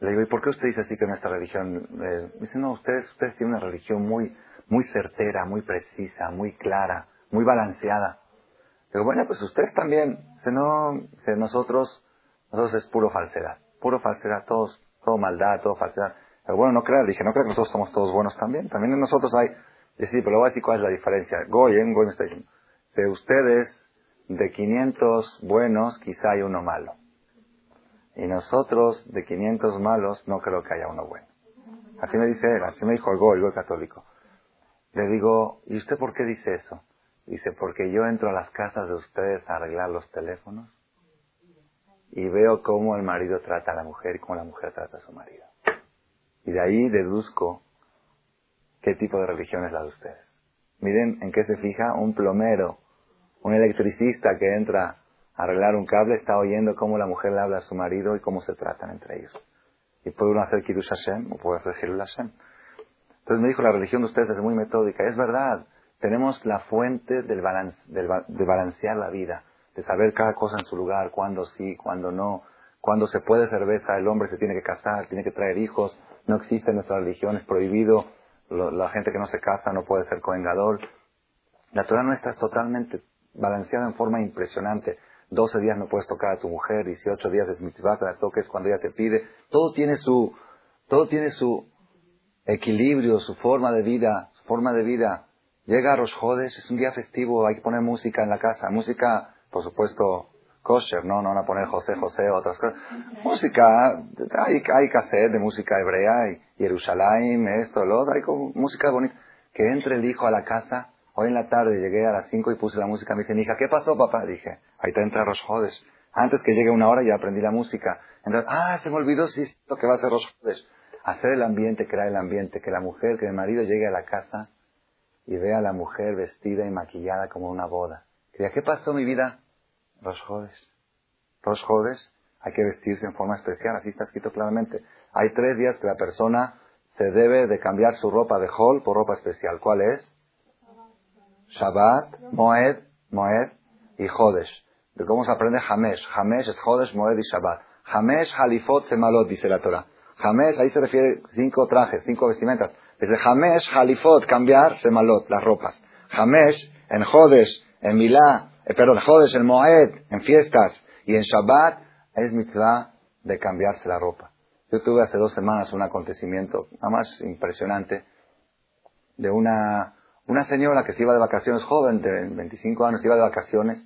Le digo, ¿y por qué usted dice así que nuestra religión? Eh, me dice, no, ustedes, ustedes tienen una religión muy, muy certera, muy precisa, muy clara, muy balanceada. Digo, bueno, pues ustedes también, si no, nosotros, nosotros es puro falsedad, puro falsedad, todos, todo maldad, todo falsedad. Pero bueno, no crea, dije, no crea que nosotros somos todos buenos también, también en nosotros hay, y sí, pero voy a decir cuál es la diferencia. Goy, ¿eh? Goy me está diciendo, de ustedes, de 500 buenos, quizá hay uno malo. Y nosotros, de 500 malos, no creo que haya uno bueno. Así me dice él, así me dijo el Goy, el católico. Le digo, ¿y usted por qué dice eso? Dice, porque yo entro a las casas de ustedes a arreglar los teléfonos y veo cómo el marido trata a la mujer y cómo la mujer trata a su marido. Y de ahí deduzco qué tipo de religión es la de ustedes. Miren en qué se fija un plomero, un electricista que entra a arreglar un cable, está oyendo cómo la mujer le habla a su marido y cómo se tratan entre ellos. Y puede uno hacer Kirush Hashem o puede hacer Hilul Hashem. Entonces me dijo, la religión de ustedes es muy metódica. Es verdad, tenemos la fuente del balance, de balancear la vida, de saber cada cosa en su lugar, cuándo sí, cuándo no, cuándo se puede cerveza, el hombre se tiene que casar, tiene que traer hijos, no existe en nuestra religión, es prohibido, la gente que no se casa no puede ser coengador. La Torah nuestra es totalmente balanceada en forma impresionante. 12 días no puedes tocar a tu mujer, 18 días es mitzvah, la toques cuando ella te pide. Todo tiene su, todo tiene su equilibrio, su forma de vida, su forma de vida. Llega a Rosjodes, es un día festivo, hay que poner música en la casa. Música, por supuesto, kosher, ¿no? No van a poner José José o otras cosas. Música, hay, hay cassette de música hebrea, y Jerusalén, esto, lo otro, hay como música bonita. Que entre el hijo a la casa, hoy en la tarde llegué a las 5 y puse la música, me dice mi hija, ¿qué pasó papá? Dije, ahí te entra Rosjodes. Antes que llegue una hora ya aprendí la música. Entonces, ah, se me olvidó, sí, esto que va a ser Rosjodes. Hacer el ambiente, crear el ambiente, que la mujer, que el marido llegue a la casa y ve a la mujer vestida y maquillada como una boda. ¿qué pasó mi vida? Los jodes. Los jodes, hay que vestirse en forma especial, así está escrito claramente. Hay tres días que la persona se debe de cambiar su ropa de hall por ropa especial. ¿Cuál es? Shabbat, Moed, Moed y Jodesh. ¿De cómo se aprende Hamesh? Hamesh es Jodesh, Moed y Shabbat. Hamesh, Halifot, Semalot, dice la Torah. Hamesh, ahí se refiere cinco trajes, cinco vestimentas. Desde Hamesh, Halifot, cambiar, Semalot, las ropas. Hamesh, en Jodesh, en Milá, eh, perdón, Jodesh, en Moed, en fiestas, y en Shabbat, es mitzvah de cambiarse la ropa. Yo tuve hace dos semanas un acontecimiento, nada más impresionante, de una, una señora que se iba de vacaciones, joven, de 25 años, se iba de vacaciones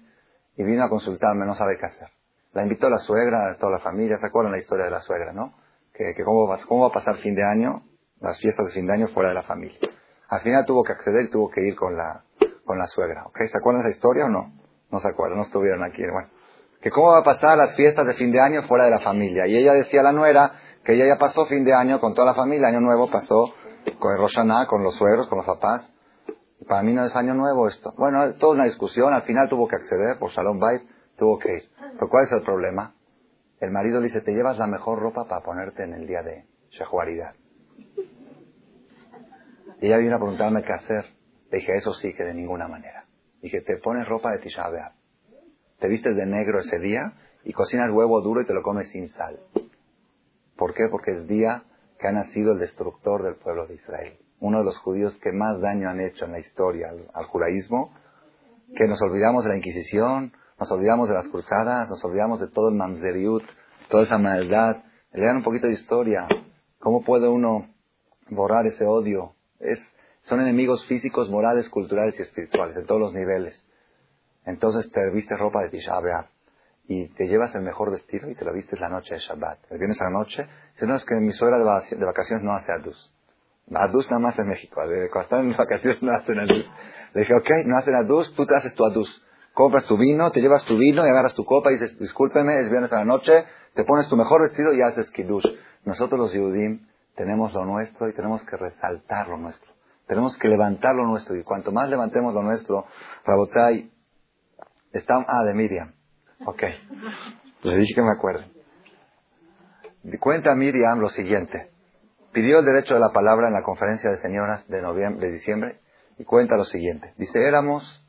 y vino a consultarme, no sabe qué hacer. La invitó a la suegra, a toda la familia, ¿se acuerdan la historia de la suegra, no? Que, que cómo, va, cómo va a pasar fin de año, las fiestas de fin de año fuera de la familia. Al final tuvo que acceder y tuvo que ir con la, con la suegra, ¿ok? ¿Se acuerdan de esa historia o no? No se acuerdan, no estuvieron aquí, bueno. Que cómo va a pasar las fiestas de fin de año fuera de la familia. Y ella decía a la nuera que ella ya pasó fin de año con toda la familia, año nuevo pasó con Roshaná, con los suegros, con los papás. Para mí no es año nuevo esto. Bueno, toda una discusión, al final tuvo que acceder por Shalom Bait, tuvo que ir. Pero ¿cuál es el problema? El marido le dice, te llevas la mejor ropa para ponerte en el día de Shehuaridad. Y ella vino a preguntarme qué hacer. Le dije, eso sí que de ninguna manera. Dije, te pones ropa de Tisha. Te vistes de negro ese día y cocinas huevo duro y te lo comes sin sal. ¿Por qué? Porque es día que ha nacido el destructor del pueblo de Israel. Uno de los judíos que más daño han hecho en la historia al, judaísmo, que nos olvidamos de la Inquisición, nos olvidamos de las cruzadas, nos olvidamos de todo el mamzeriut, toda esa maldad. Lean un poquito de historia. ¿Cómo puede uno borrar ese odio? Es, son enemigos físicos, morales, culturales y espirituales, en todos los niveles. Entonces te vistes ropa de Tisha y te llevas el mejor vestido y te lo vistes la noche de Shabbat. El viernes a la noche, si no es que mi suegra de vacaciones no hace adus. Adus nada más en México. Cuando están en vacaciones no hacen adus. Le dije, ok, no hacen adus, tú te haces tu adus. Compras tu vino, te llevas tu vino y agarras tu copa y dices, discúlpeme, es viernes a la noche, te pones tu mejor vestido y haces kiddush. Nosotros los Yudim tenemos lo nuestro y tenemos que resaltar lo nuestro. Tenemos que levantar lo nuestro. Y cuanto más levantemos lo nuestro, Rabotai, está, ah, de Miriam. Ok. Les dije que me acuerdo. Cuenta Miriam lo siguiente. Pidió el derecho de la palabra en la conferencia de señoras de noviembre, de diciembre, y cuenta lo siguiente. Dice, éramos,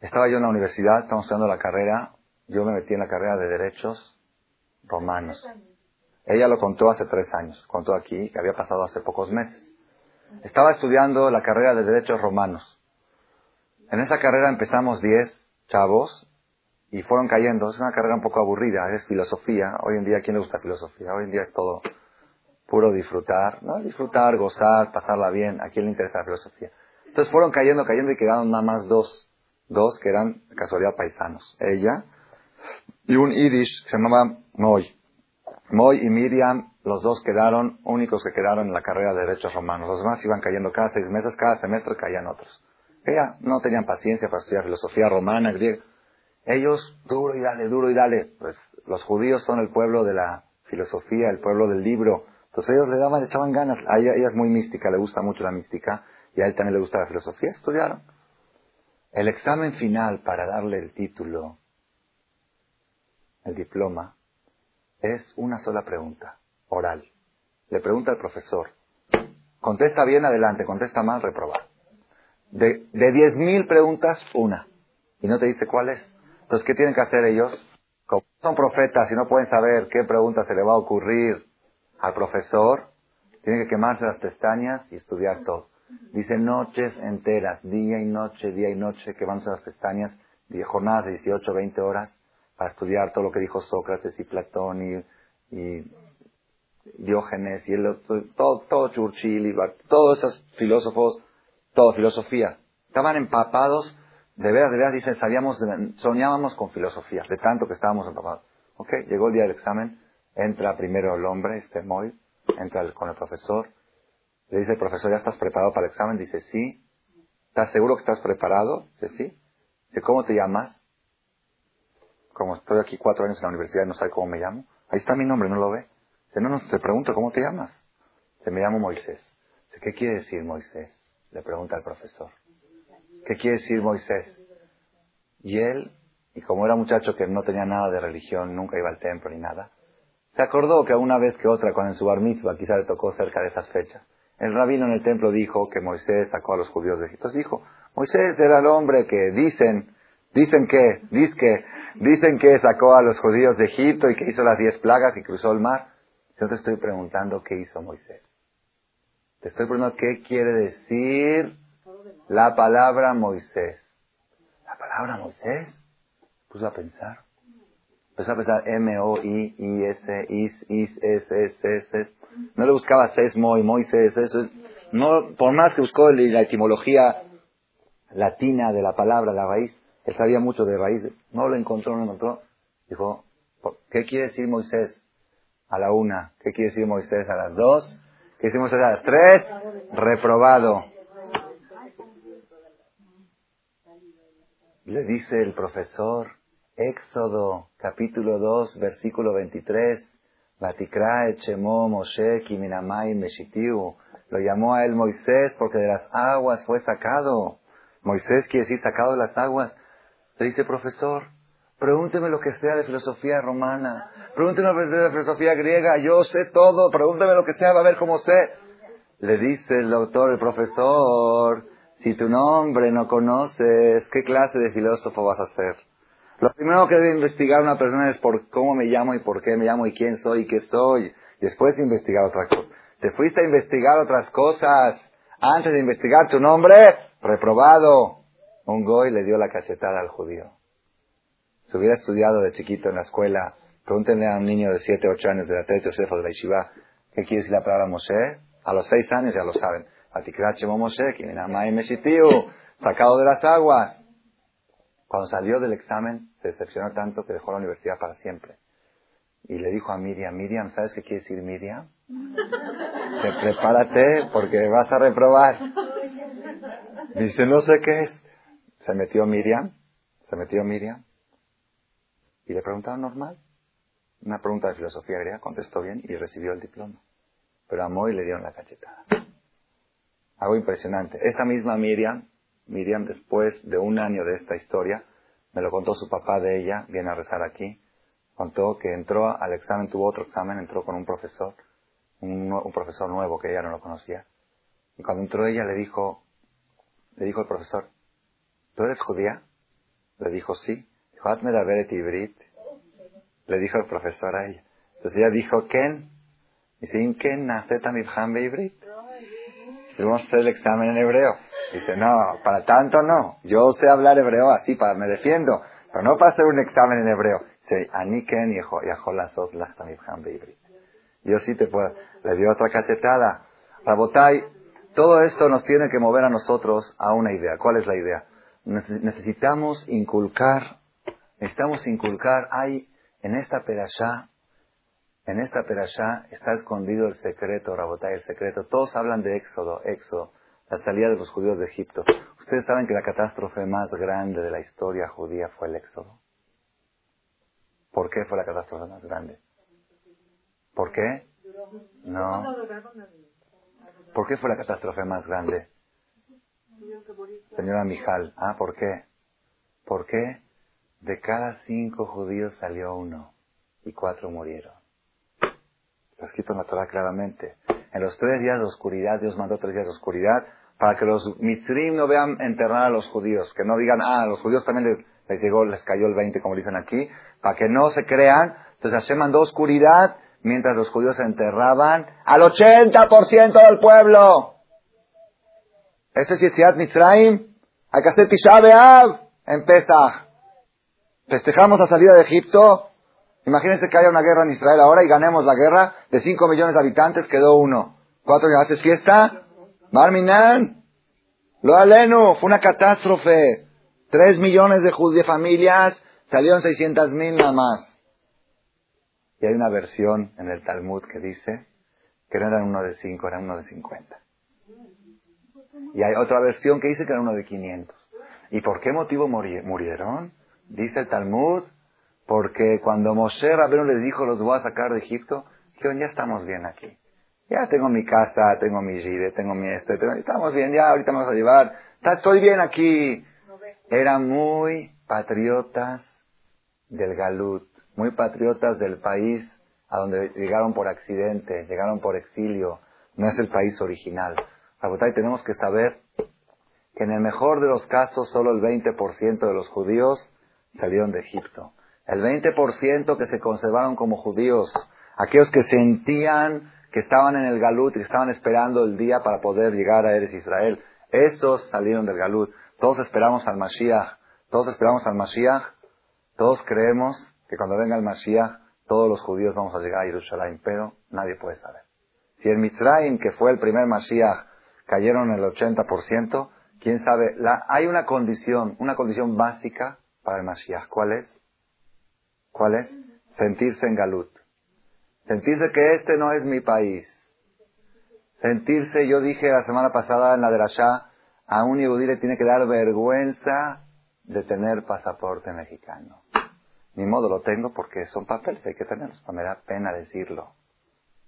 estaba yo en la universidad, estamos estudiando la carrera, yo me metí en la carrera de derechos romanos. Ella lo contó hace tres años, contó aquí, que había pasado hace pocos meses. Estaba estudiando la carrera de derechos romanos. En esa carrera empezamos diez chavos y fueron cayendo. Es una carrera un poco aburrida, es filosofía. Hoy en día, ¿quién le gusta filosofía? Hoy en día es todo puro disfrutar, ¿no? Disfrutar, gozar, pasarla bien. ¿A quién le interesa la filosofía? Entonces fueron cayendo, cayendo y quedaron nada más dos. Dos que eran, casualidad, paisanos. Ella y un Yiddish que se llamaba Moy. Moy y Miriam, los dos quedaron, únicos que quedaron en la carrera de Derechos Romanos. Los demás iban cayendo cada seis meses, cada semestre caían otros. Ella no tenían paciencia para estudiar filosofía romana, griega. Ellos, duro y dale, duro y dale. Pues los judíos son el pueblo de la filosofía, el pueblo del libro. Entonces ellos le daban, le echaban ganas. A ella, es muy mística, le gusta mucho la mística. Y a él también le gusta la filosofía. Estudiaron. El examen final para darle el título, el diploma, es una sola pregunta, oral. Le pregunta al profesor. Contesta bien, adelante. Contesta mal, reprobar. De, de diez mil preguntas, una. Y no te dice cuál es. Entonces, ¿qué tienen que hacer ellos? Como son profetas y no pueden saber qué pregunta se le va a ocurrir al profesor, tienen que quemarse las pestañas y estudiar todo. Dice noches enteras, día y noche, día y noche, quemándose las pestañas, jornadas de 18, 20 horas para estudiar todo lo que dijo Sócrates y Platón y, Diógenes y el, todo, todo Churchill y todos esos filósofos, todo filosofía. Estaban empapados de veras, de veras, dicen, sabíamos, soñábamos con filosofía, de tanto que estábamos empapados. Ok, llegó el día del examen, entra primero el hombre, este Moy, entra con el profesor, le dice el profesor, ¿ya estás preparado para el examen? Dice, sí. ¿Estás seguro que estás preparado? Dice, sí. ¿cómo te llamas? Como estoy aquí cuatro años en la universidad y no sabe cómo me llamo. Ahí está mi nombre, ¿no lo ve? Dice, no, no, te pregunto, ¿cómo te llamas? Dice, me llamo Moisés. Dice, ¿qué quiere decir Moisés? Le pregunta el profesor. ¿Qué quiere decir Moisés? Y él, y como era muchacho que no tenía nada de religión, nunca iba al templo ni nada, se acordó que una vez que otra, cuando en su bar mitzvah, quizá le tocó cerca de esas fechas, el rabino en el templo dijo que Moisés sacó a los judíos de Egipto. Entonces dijo, Moisés era el hombre que dicen, dicen que, que, dicen que sacó a los judíos de Egipto y que hizo las diez plagas y cruzó el mar. Yo te estoy preguntando qué hizo Moisés. Te estoy preguntando qué quiere decir la palabra Moisés. ¿La palabra Moisés? Puso a pensar. Empezó a pensar M-O-I, I-S, Is, Is, S, S, S, No le buscaba Sesmo y Moisés, eso no, por más que buscó la etimología latina de la palabra, la raíz, él sabía mucho de raíz, no lo encontró, no lo encontró. Dijo, ¿qué quiere decir Moisés a la una? ¿Qué quiere decir Moisés a las dos? ¿Qué Moisés a las tres? Reprobado. Le dice el profesor, Éxodo, capítulo 2, versículo 23, Vatikra Echemó Moshe Meshitiu. Lo llamó a él Moisés porque de las aguas fue sacado. Moisés quiere decir sacado de las aguas. Le dice, profesor, pregúnteme lo que sea de filosofía romana. Pregúnteme lo que sea de filosofía griega. Yo sé todo. Pregúnteme lo que sea, va a ver cómo sé. Le dice el doctor, el profesor, si tu nombre no conoces, ¿qué clase de filósofo vas a ser? Lo primero que debe investigar una persona es por cómo me llamo y por qué me llamo y quién soy y qué soy. Después investigar otra cosa. Te fuiste a investigar otras cosas antes de investigar tu nombre, reprobado. Un goy le dio la cachetada al judío. Si hubiera estudiado de chiquito en la escuela, pregúntenle a un niño de 7, 8 años de la Tete Yosef de la Yeshiva, ¿qué quiere decir la palabra Moshe? A los 6 años ya lo saben. Sacado de las aguas. Cuando salió del examen, se decepcionó tanto que dejó la universidad para siempre. Y le dijo a Miriam, Miriam, ¿sabes qué quiere decir Miriam? Prepárate porque vas a reprobar. Dice, no sé qué es. Se metió Miriam, se metió Miriam. Y le preguntaron normal. Una pregunta de filosofía griega, contestó bien y recibió el diploma. Pero amó y le dieron la cachetada. Algo impresionante. Esta misma Miriam Miriam, después de un año de esta historia, me lo contó su papá de ella, viene a rezar aquí, contó que entró al examen, tuvo otro examen, entró con un profesor, un, profesor nuevo que ella no lo conocía. Y cuando entró ella le dijo, le dijo el profesor, ¿tú eres judía? Le dijo, sí. Dijo, hazme la veret ibrit. Le dijo el profesor a ella. Entonces ella dijo, ¿quién? Y sin ¿quién nace también ibrit? Y vamos a hacer el examen en hebreo. Dice, no, para tanto no. Yo sé hablar hebreo así, para, me defiendo, pero no para hacer un examen en hebreo. Dice, Aniken y Yo sí te puedo. Le dio otra cachetada. Rabotai, todo esto nos tiene que mover a nosotros a una idea. ¿Cuál es la idea? Necesitamos inculcar, necesitamos inculcar, hay en esta perashá, en esta perashá está escondido el secreto, Rabotai, el secreto. Todos hablan de Éxodo, Éxodo la salida de los judíos de Egipto. Ustedes saben que la catástrofe más grande de la historia judía fue el éxodo. ¿Por qué fue la catástrofe más grande? ¿Por qué? No. ¿Por qué fue la catástrofe más grande? Señora Mijal, ¿ah, por qué? ¿Por qué? De cada cinco judíos salió uno y cuatro murieron. Está escrito en la Torah claramente. En los tres días de oscuridad, Dios mandó tres días de oscuridad para que los mitrim no vean enterrar a los judíos, que no digan, ah, a los judíos también les, llegó, les cayó el 20, como dicen aquí, para que no se crean. Entonces Hashem mandó oscuridad mientras los judíos enterraban al 80% del pueblo. Este es Yetziat Mitzrayim. Hay que hacer Tisha. Festejamos la salida de Egipto Imagínense que haya una guerra en Israel ahora y ganemos la guerra. De 5 millones de habitantes quedó uno. ¿Cuatro días haces fiesta? Barminan. Lo aleno. Fue una catástrofe. 3 millones de, de familias. Salieron 600 mil nada más. Y hay una versión en el Talmud que dice que no eran uno de 5, eran uno de 50. Y hay otra versión que dice que era uno de 500. ¿Y por qué motivo murieron? Dice el Talmud porque cuando Moshe Rabino les dijo, los voy a sacar de Egipto, dijeron, ya estamos bien aquí. Ya tengo mi casa, tengo mi gire, tengo mi esto, estamos bien, ya ahorita me vamos a llevar. Estoy bien aquí. Eran muy patriotas del Galut, muy patriotas del país a donde llegaron por accidente, llegaron por exilio. No es el país original. Y tenemos que saber que en el mejor de los casos solo el 20% de los judíos salieron de Egipto el 20% que se conservaron como judíos, aquellos que sentían que estaban en el Galut y que estaban esperando el día para poder llegar a Eres Israel, esos salieron del Galut. Todos esperamos al Mashiach, todos esperamos al Mashiach, todos creemos que cuando venga el Mashiach, todos los judíos vamos a llegar a Jerusalén, pero nadie puede saber. Si el Mitzrayim, que fue el primer Mashiach, cayeron el 80%, quién sabe, la, hay una condición, una condición básica para el Mashiach. ¿Cuál es? ¿Cuál es? Sentirse en Galut. Sentirse que este no es mi país. Sentirse, yo dije la semana pasada en la de la a un yehudí le tiene que dar vergüenza de tener pasaporte mexicano. Ni modo lo tengo porque son papeles, hay que tenerlos. Me da pena decirlo.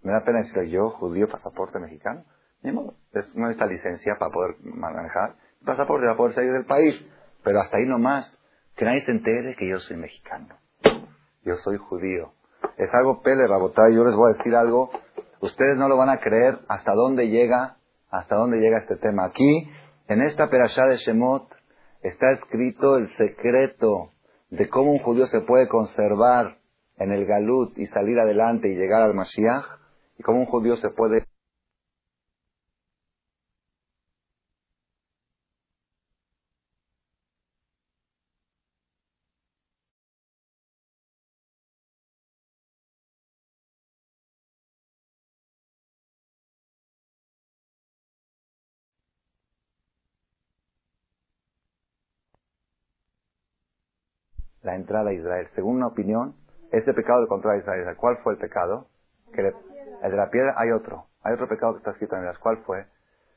Me da pena decirlo yo, judío, pasaporte mexicano. Ni modo. Es, necesita licencia para poder manejar. pasaporte para poder salir del país. Pero hasta ahí nomás. Que nadie se entere que yo soy mexicano. Yo soy judío. Es algo pele, Rabotay. Yo les voy a decir algo. Ustedes no lo van a creer hasta dónde llega, hasta dónde llega este tema. Aquí, en esta perashá de Shemot, está escrito el secreto de cómo un judío se puede conservar en el galut y salir adelante y llegar al Mashiach, y cómo un judío se puede la entrada a Israel. Según una opinión, ese pecado de contra Israel, ¿cuál fue el pecado? Que el de la piedra hay otro. Hay otro pecado que está escrito en las. ¿Cuál fue?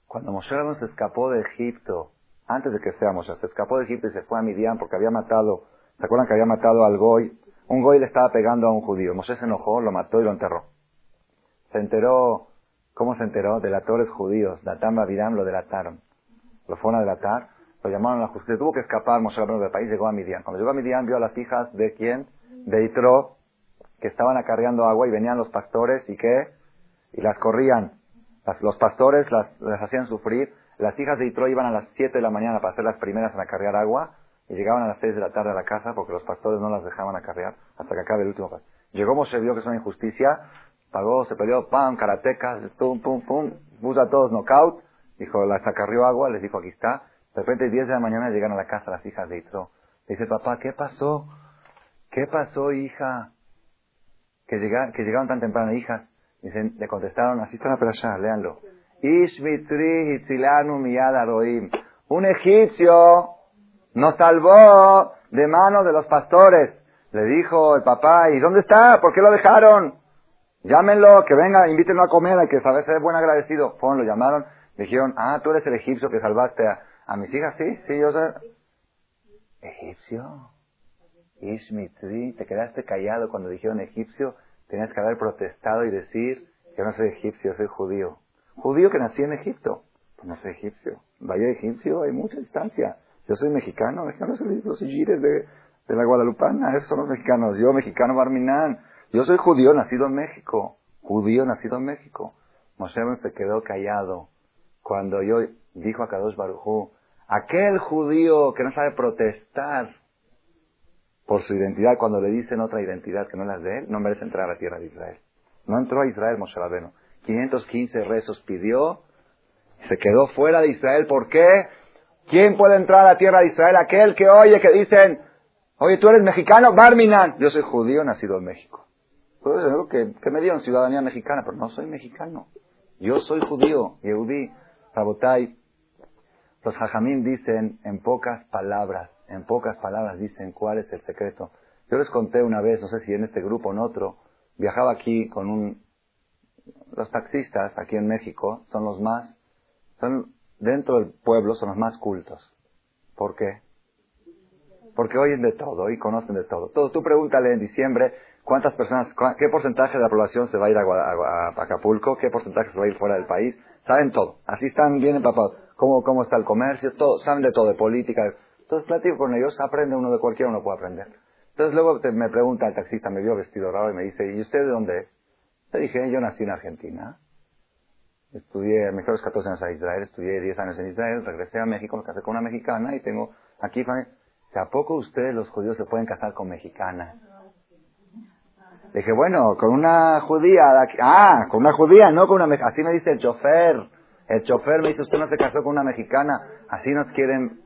Cuando Moshe se escapó de Egipto, antes de que sea Moshe, se escapó de Egipto y se fue a Midian porque había matado, ¿se acuerdan que había matado al Goy? Un Goy le estaba pegando a un judío. Moshe se enojó, lo mató y lo enterró. Se enteró, ¿cómo se enteró? Delatores judíos. Datán Babiram lo delataron. Lo fueron a delatar lo llamaron a la justicia. Tuvo que escapar Moshe Rabbeinu del país, llegó a Midian. Cuando llegó a Midian vio a las hijas de quién? De Itro, que estaban acarreando agua y venían los pastores y qué? Y las corrían. los pastores las, hacían sufrir. Las hijas de Itro iban a las 7 de la mañana para ser las primeras en acarrear agua y llegaban a las 6 de la tarde a la casa porque los pastores no las dejaban acarrear hasta que acabe el último paso. Llegó Moshe, vio que es una injusticia, pagó, se peleó, pam, karatecas, pum, pum, pum, puso a todos knockout, dijo, las acarrió agua, les dijo, aquí está, de repente, 10 de la mañana llegan a la casa las hijas de Itro. dice, papá, ¿qué pasó? ¿Qué pasó, hija? Que, llegaron, que llegaron tan temprano, hijas. Dicen, le contestaron, así están para allá, léanlo. Un egipcio nos salvó de manos de los pastores. Le dijo el papá, ¿y dónde está? ¿Por qué lo dejaron? Llámenlo, que venga, invítenlo a comer, hay que saber ser buen agradecido. Fueron, lo llamaron, dijeron, ah, tú eres el egipcio que salvaste a, a mis hijas sí, sí, yo soy egipcio. Ishmitri, te quedaste callado cuando dijeron egipcio, tenías que haber protestado y decir, yo no soy egipcio, soy judío. Judío que nací en Egipto. Pues no soy egipcio. Vaya egipcio, hay mucha distancia. Yo soy mexicano, mexicanos son los sigires de, de la Guadalupana, esos son los mexicanos. Yo, mexicano Barminán. Yo soy judío nacido en México. Judío nacido en México. Moshe se quedó callado cuando yo dijo a Kadosh Barujú, Aquel judío que no sabe protestar por su identidad cuando le dicen otra identidad que no es la de él, no merece entrar a la tierra de Israel. No entró a Israel Moshe Rabbeinu. 515 rezos pidió, se quedó fuera de Israel. ¿Por qué? ¿Quién puede entrar a la tierra de Israel? Aquel que oye que dicen, oye, tú eres mexicano, Barminan. Yo soy judío nacido en México. Que, que me dieron ciudadanía mexicana, pero no soy mexicano. Yo soy judío, Yehudí, Rabotai. Los hajamim dicen en pocas palabras, en pocas palabras dicen cuál es el secreto. Yo les conté una vez, no sé si en este grupo o en otro, viajaba aquí con un... Los taxistas aquí en México son los más, son dentro del pueblo son los más cultos. ¿Por qué? Porque oyen de todo y conocen de todo. todo. Tú pregúntale en diciembre cuántas personas, qué porcentaje de la población se va a ir a Acapulco, qué porcentaje se va a ir fuera del país. Saben todo. Así están bien empapados cómo, cómo está el comercio, todo, saben de todo, de política. Entonces platico con ellos, aprende uno de cualquiera, uno puede aprender. Entonces luego me pregunta el taxista, me vio vestido raro y me dice, ¿y usted de dónde es? Le dije, yo nací en Argentina. Estudié mejores 14 años a Israel, estudié 10 años en Israel, regresé a México, me casé con una mexicana y tengo aquí. ¿A poco ustedes los judíos se pueden casar con mexicanas? Le dije, bueno, con una judía, ah, con una judía, no con una mexicana. Así me dice el chofer. El chofer me dice, usted no se casó con una mexicana. Así nos quieren,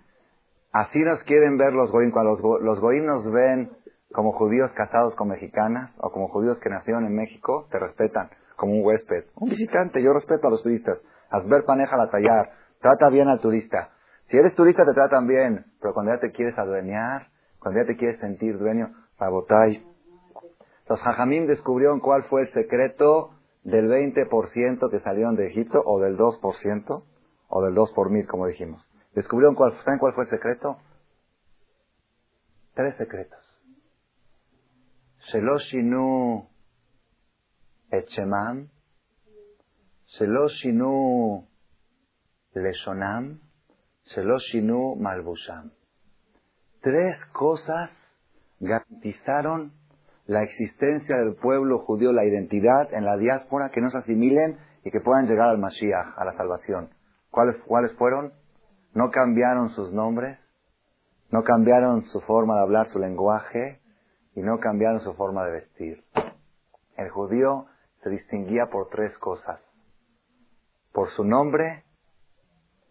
así nos quieren ver los goín. Cuando los, los goín nos ven como judíos casados con mexicanas o como judíos que nacieron en México, te respetan como un huésped, un visitante. Yo respeto a los turistas. Asber paneja la tallar, trata bien al turista. Si eres turista te tratan bien, pero cuando ya te quieres adueñar, cuando ya te quieres sentir dueño, Rabotay. Los hajamim descubrieron cuál fue el secreto del 20% que salieron de Egipto, o del 2%, o del 2 por mil, como dijimos. Descubrieron cuál, ¿saben cuál fue el secreto? Tres secretos. Sheloshinu Echemam, Sheloshinu Leshonam, Sheloshinu Malbusham. Tres cosas garantizaron la existencia del pueblo judío, la identidad en la diáspora, que no se asimilen y que puedan llegar al Mashiach, a la salvación. ¿Cuáles, ¿Cuáles fueron? No cambiaron sus nombres, no cambiaron su forma de hablar, su lenguaje, y no cambiaron su forma de vestir. El judío se distinguía por tres cosas. Por su nombre,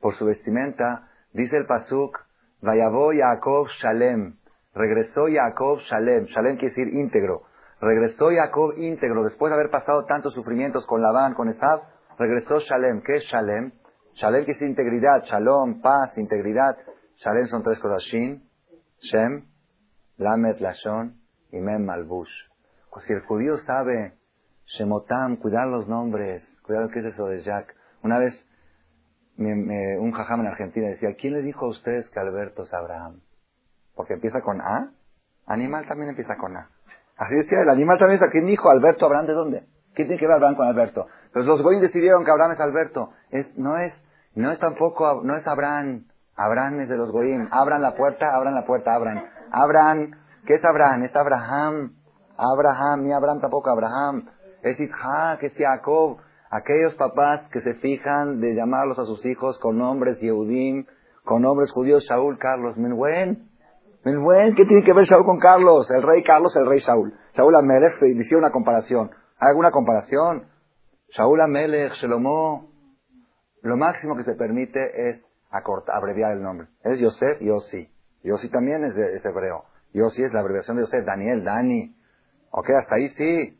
por su vestimenta, dice el Pasuk, Vayabó Yaakov Shalem, regresó Jacob Shalem, Shalem quiere decir íntegro, regresó Jacob íntegro, después de haber pasado tantos sufrimientos con Labán, con Esab, regresó Shalem, ¿qué es Shalem? Shalem quiere decir integridad, Shalom, paz, integridad, Shalem son tres cosas, Shin, Shem, Lamed, Lashon y Mem Malbush. Pues si el judío sabe Shemotam, cuidar los nombres, cuidar qué es eso de Jack. Una vez un jajam en Argentina decía, ¿quién le dijo a ustedes que Alberto es Abraham? Porque empieza con A. Animal también empieza con A. Así decía, el animal también es ¿Quién dijo Alberto Abraham de dónde? ¿Quién tiene que ver Abraham con Alberto? Entonces los goyim decidieron que Abraham es Alberto. Es, no es, no es tampoco, no es Abraham. Abraham es de los goyim. Abran la puerta, abran la puerta, abran. Abraham, ¿qué es Abraham? Es Abraham. Abraham, ni Abraham tampoco Abraham. Es Isaac, es Jacob. Aquellos papás que se fijan de llamarlos a sus hijos con nombres Yehudim, con nombres judíos, Saúl, Carlos, Menwen. Menwen, ¿qué tiene que ver Saúl con Carlos? El rey Carlos, el rey Saúl. Saúl Amelech, se inició una comparación. ¿Hay alguna comparación? Saúl Amelech, Shelomó. Lo máximo que se permite es acortar, abreviar el nombre. Es Yosef, Yossi. Yossi también es, hebreo. Yossi es la abreviación de Yosef, Daniel, Dani. Ok, hasta ahí sí.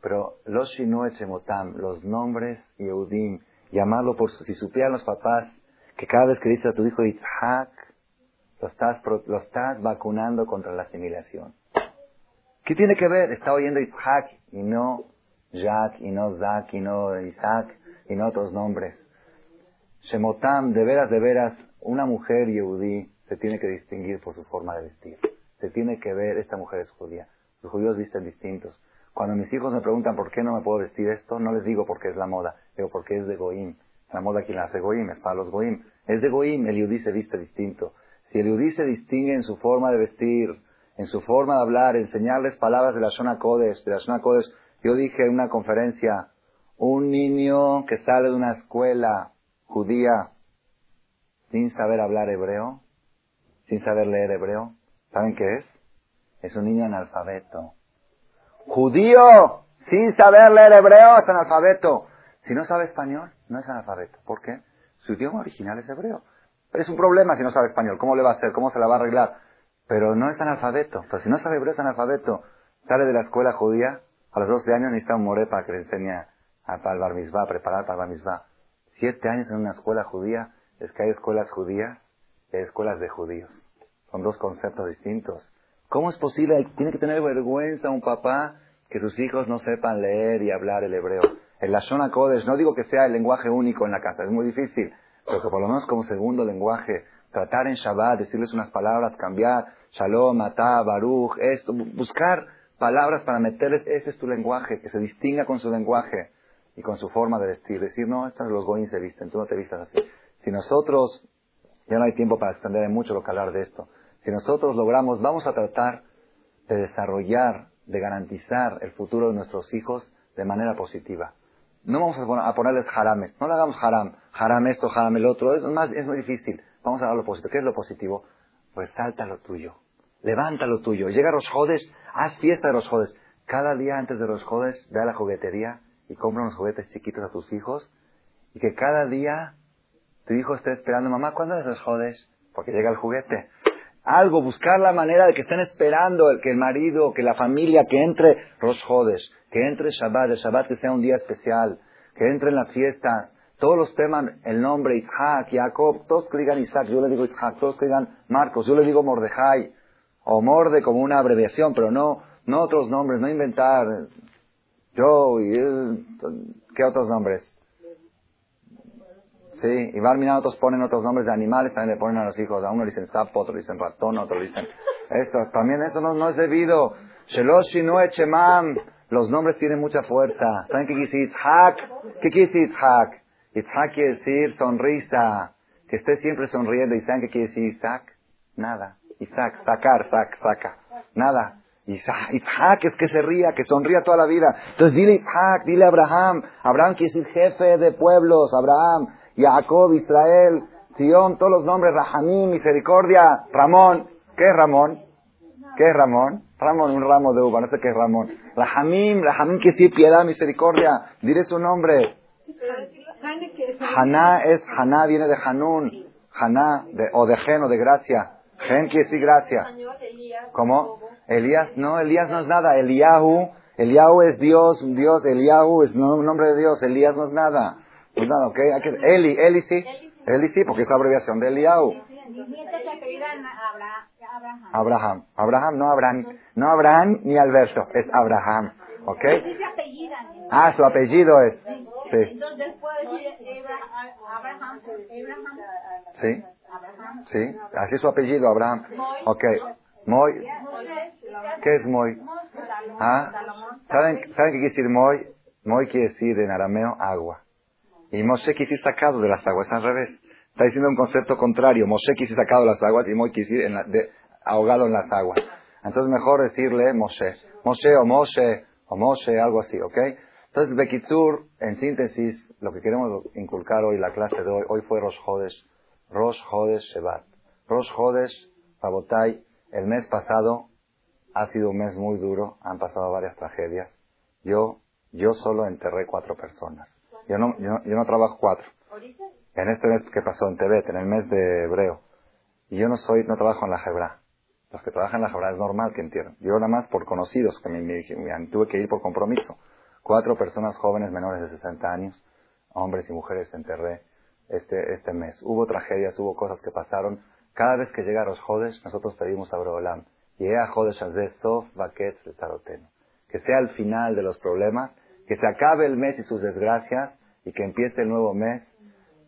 Pero los Shinuechemotam, los nombres Yehudim, llamarlo por si supieran los papás que cada vez que dices a tu hijo Yitzhak, lo estás, lo estás vacunando contra la asimilación. ¿Qué tiene que ver? Está oyendo Yitzhak y no Jack, y no Zak, y no Isaac, y no otros nombres. Shemotam, de veras, de veras, una mujer yehudí se tiene que distinguir por su forma de vestir. Se tiene que ver, esta mujer es judía. Los judíos visten distintos. Cuando mis hijos me preguntan por qué no me puedo vestir esto, no les digo porque es la moda, digo porque es de Goim. La moda quien la hace Goim es para los Goim. Es de Goim, el Yudí se viste distinto. Si el Yudí se distingue en su forma de vestir, en su forma de hablar, enseñarles palabras de la zona Kodesh, de la zona Kodesh. Yo dije en una conferencia, un niño que sale de una escuela judía sin saber hablar hebreo, sin saber leer hebreo, ¿saben qué es? Es un niño analfabeto. Judío, sin saber leer hebreo, es analfabeto. Si no sabe español, no es analfabeto. ¿Por qué? Su idioma original es hebreo. Es un problema si no sabe español. ¿Cómo le va a hacer? ¿Cómo se la va a arreglar? Pero no es analfabeto. Pero si no sabe hebreo, es analfabeto. Sale de la escuela judía, a los 12 años necesita un para que le enseñe a, para el bar mitzvah, a preparar para el bar. Siete años en una escuela judía, es que hay escuelas judías y hay escuelas de judíos. Son dos conceptos distintos. ¿Cómo es posible? Tiene que tener vergüenza un papá que sus hijos no sepan leer y hablar el hebreo. En la zona Kodesh, no digo que sea el lenguaje único en la casa, es muy difícil, pero que por lo menos como segundo lenguaje, tratar en Shabbat, decirles unas palabras, cambiar, Shalom, Atá, Baruch, esto, buscar palabras para meterles, este es tu lenguaje, que se distinga con su lenguaje y con su forma de vestir. Decir, no, estas los goyim se visten, tú no te vistas así. Si nosotros, ya no hay tiempo para extender mucho lo que hablar de esto, si nosotros logramos, vamos a tratar de desarrollar, de garantizar el futuro de nuestros hijos de manera positiva. No vamos a ponerles harames, no le hagamos haram, haram esto, haram el otro, es, más, es muy difícil. Vamos a dar lo positivo. ¿Qué es lo positivo? Resalta lo tuyo, levanta lo tuyo. Llega a los jodes, haz fiesta de los jodes. Cada día antes de los jodes, ve a la juguetería y compra unos juguetes chiquitos a tus hijos y que cada día tu hijo esté esperando, mamá, ¿cuándo es los jodes? Porque llega el juguete algo, buscar la manera de que estén esperando el, que el marido, que la familia, que entre Rosh Hodesh, que entre Shabbat, el Shabbat que sea un día especial, que entre en las fiestas, todos los temas, el nombre Isaac, Jacob, todos que digan Isaac, yo le digo Isaac, todos que digan Marcos, yo le digo Mordejai, o Morde como una abreviación, pero no, no otros nombres, no inventar yo y ¿qué otros nombres? Sí, y Barmina otros ponen otros nombres de animales, también le ponen a los hijos, a uno le dicen sapo, otro le dicen ratón, otro le dicen esto, también eso no, es debido. Sheloshi no echemam, los nombres tienen mucha fuerza. ¿Saben qué decir Itzhak? ¿Qué decir Itzhak? Itzhak quiere decir sonrisa, que esté siempre sonriendo. ¿Y saben qué quiere decir Isaac? Nada. Isaac, sacar, sac, saca. Nada. Isaac, es que se ría, que sonría toda la vida. Entonces dile Isaac, dile Abraham. Abraham quiere decir jefe de pueblos. Abraham, Jacob, Israel, Sion, todos los nombres. Rahamim, misericordia. Ramón. ¿Qué es Ramón? ¿Qué es Ramón? Ramón, un ramo de uva, no sé qué es Ramón. Rahamim, Rahamim quiere decir piedad, misericordia. Dile su nombre. Haná es, Haná viene de Hanún. Haná, o de gen o de gracia. Gen quiere decir gracia. ¿Cómo? Elías, no, Elías no es nada. Eliyahu, Eliyahu es Dios, Dios, Eliyahu es un nombre de Dios. Elías no es nada. No es nada, ¿ok? Eli, Eli sí. Eli sí, porque es abreviación de Eliyahu. Abraham. Abraham, no Abraham. No Abraham ni Alberto, es Abraham. ¿Ok? Ah, su apellido es. Sí. Sí. Sí, así es su apellido, Abraham. Ok. Moy. ¿Qué es Moy? ¿Ah? ¿Saben, ¿Saben qué quiere decir Moy? Moy quiere decir en arameo agua. Y Moshe decir sacado de las aguas, al revés. Está diciendo un concepto contrario. Moshe decir sacado de las aguas y Moy decir en ahogado en las aguas. Entonces mejor decirle Moshe. Moshe o Moshe o Moshe, algo así, ¿ok? Entonces, Bekitsur, en síntesis, lo que queremos inculcar hoy, la clase de hoy, hoy fue Rosh Hodesh, Rosh Hodesh Shevat. Rosh Hodesh, Rabotai, el mes pasado ha sido un mes muy duro, han pasado varias tragedias. Yo, yo solo enterré cuatro personas. Yo no, yo, yo no trabajo cuatro. En este mes que pasó en Tebet, en el mes de Hebreo. Y yo no soy, no trabajo en la Hebra. Los que trabajan en la Hebra es normal que entierren. Yo nada más por conocidos, que me, me, tuve que ir por compromiso. Cuatro personas jóvenes menores de 60 años, hombres y mujeres, enterré este, este mes. Hubo tragedias, hubo cosas que pasaron. Cada vez que llega los Jodes, nosotros pedimos a Sof Que sea el final de los problemas, que se acabe el mes y sus desgracias, y que empiece el nuevo mes.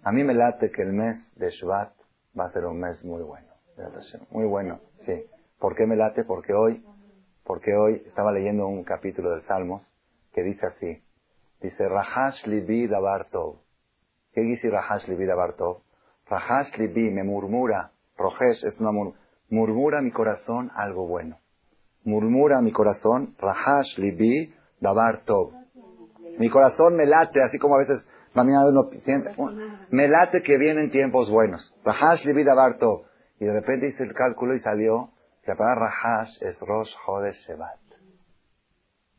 A mí me late que el mes de Shvat va a ser un mes muy bueno. Muy bueno, sí. ¿Por qué me late? Porque hoy, porque hoy estaba leyendo un capítulo del Salmos que dice así. Dice, Rahash libi davar ¿Qué dice Rahash libi davar Rahash libi me murmura. Rojesh es una murmura mi corazón algo bueno. Murmura mi corazón. Rahash libi davar Mi corazón me late, así como a veces me late que vienen tiempos buenos. Rahash libi davar Y de repente hice el cálculo y salió que la palabra Rahash es Rosh Hodesh Shevat.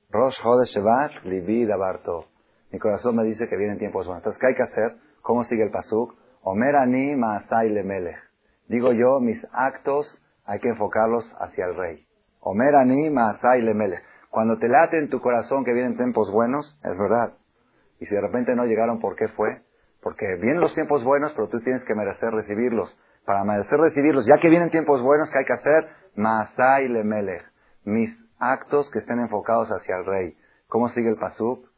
Rosh Hodesh Shevat, Libi Dabarto. Mi corazón me dice que vienen tiempos buenos. Entonces, ¿qué hay que hacer? ¿Cómo sigue el pasuk? Omer ani maasai lemelech. Digo yo, mis actos hay que enfocarlos hacia el rey. Omer ani maasai lemelech. Cuando te late en tu corazón que vienen tiempos buenos, es verdad. Y si de repente no llegaron, ¿por qué fue? Porque vienen los tiempos buenos, pero tú tienes que merecer recibirlos. Para merecer recibirlos, ya que vienen tiempos buenos, ¿qué hay que hacer? Maasai lemelech. Mis actos que estén enfocados hacia el rey. ¿Cómo sigue el pasuk?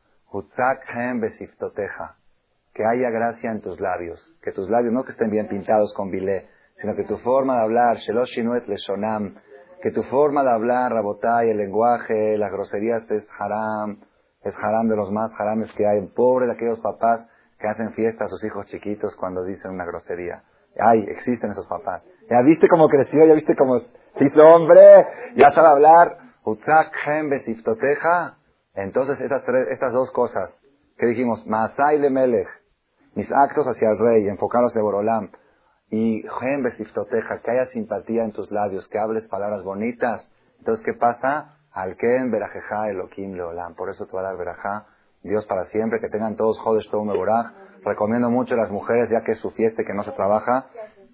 Que haya gracia en tus labios. Que tus labios no que estén bien pintados con bilé, sino que tu forma de hablar, sheloshinuet leshonam, que tu forma de hablar, rabotai, el lenguaje, las groserías es haram, es haram de los más harames que hay. Pobre de aquellos papás que hacen fiesta a sus hijos chiquitos cuando dicen una grosería. Ay, existen esos papás. Ya viste cómo creció, ya viste cómo se hizo hombre, ya sabe hablar. Entonces estas, tres, estas dos cosas que dijimos, Masai le melech, mis actos hacia el rey, enfocarlos en Borolam, y que haya simpatía en tus labios, que hables palabras bonitas. Entonces, ¿qué pasa? Al Ken berajeja elokim leolam. Por eso te va a dar verajá, Dios para siempre, que tengan todos jodes todo Meboraj. Recomiendo mucho a las mujeres, ya que es su fiesta y que no se trabaja,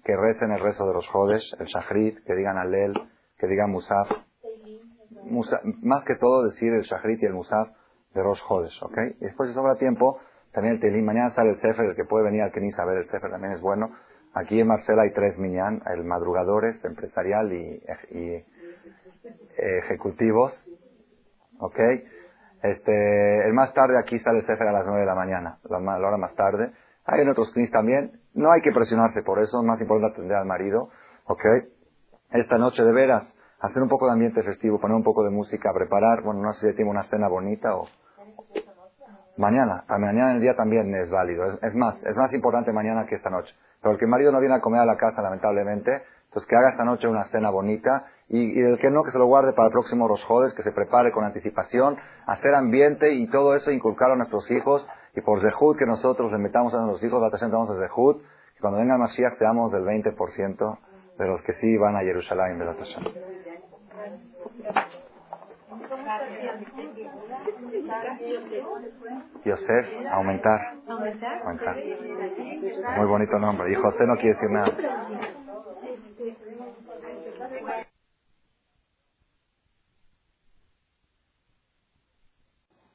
que recen el rezo de los Jodes, el Shachrit, que digan Alel, que digan Musaf. más que todo decir el Shachrit y el Musaf de los Jodes, ¿ok? Después si sobra tiempo, también el Telim. Mañana sale el Sefer, el que puede venir al Kenis a ver el Sefer también es bueno. Aquí en Marcela hay tres Minyan, el madrugadores, empresarial y, y ejecutivos, ¿ok? Este, el más tarde aquí sale el Sefer a las nueve de la mañana, la, hora más tarde. Hay en otros Kenis también. No hay que presionarse por eso, es más importante atender al marido, ¿ok? Esta noche de veras, hacer un poco de ambiente festivo, poner un poco de música, preparar, bueno, no sé si tiene una cena bonita o... Mañana, mañana en el día también es válido. Es, más, es más importante mañana que esta noche. Pero el que marido no viene a comer a la casa, lamentablemente, pues que haga esta noche una cena bonita y, y el que no, que se lo guarde para el próximo Rosjodes, que se prepare con anticipación, hacer ambiente y todo eso inculcar a nuestros hijos. Y por Zehut que nosotros le metamos a nuestros hijos, la vamos a Zehut, que cuando venga Mashiach seamos del 20% de los que sí van a Jerusalén de la Yosef, aumentar. Aumentar. Muy bonito nombre. Y José no quiere decir nada.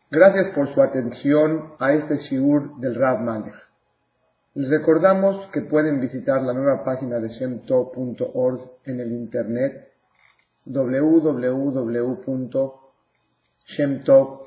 Gracias por su atención a este shiur del Rav Malech. Les recordamos que pueden visitar la nueva página de shemtov.org en el internet www.shemtov.org.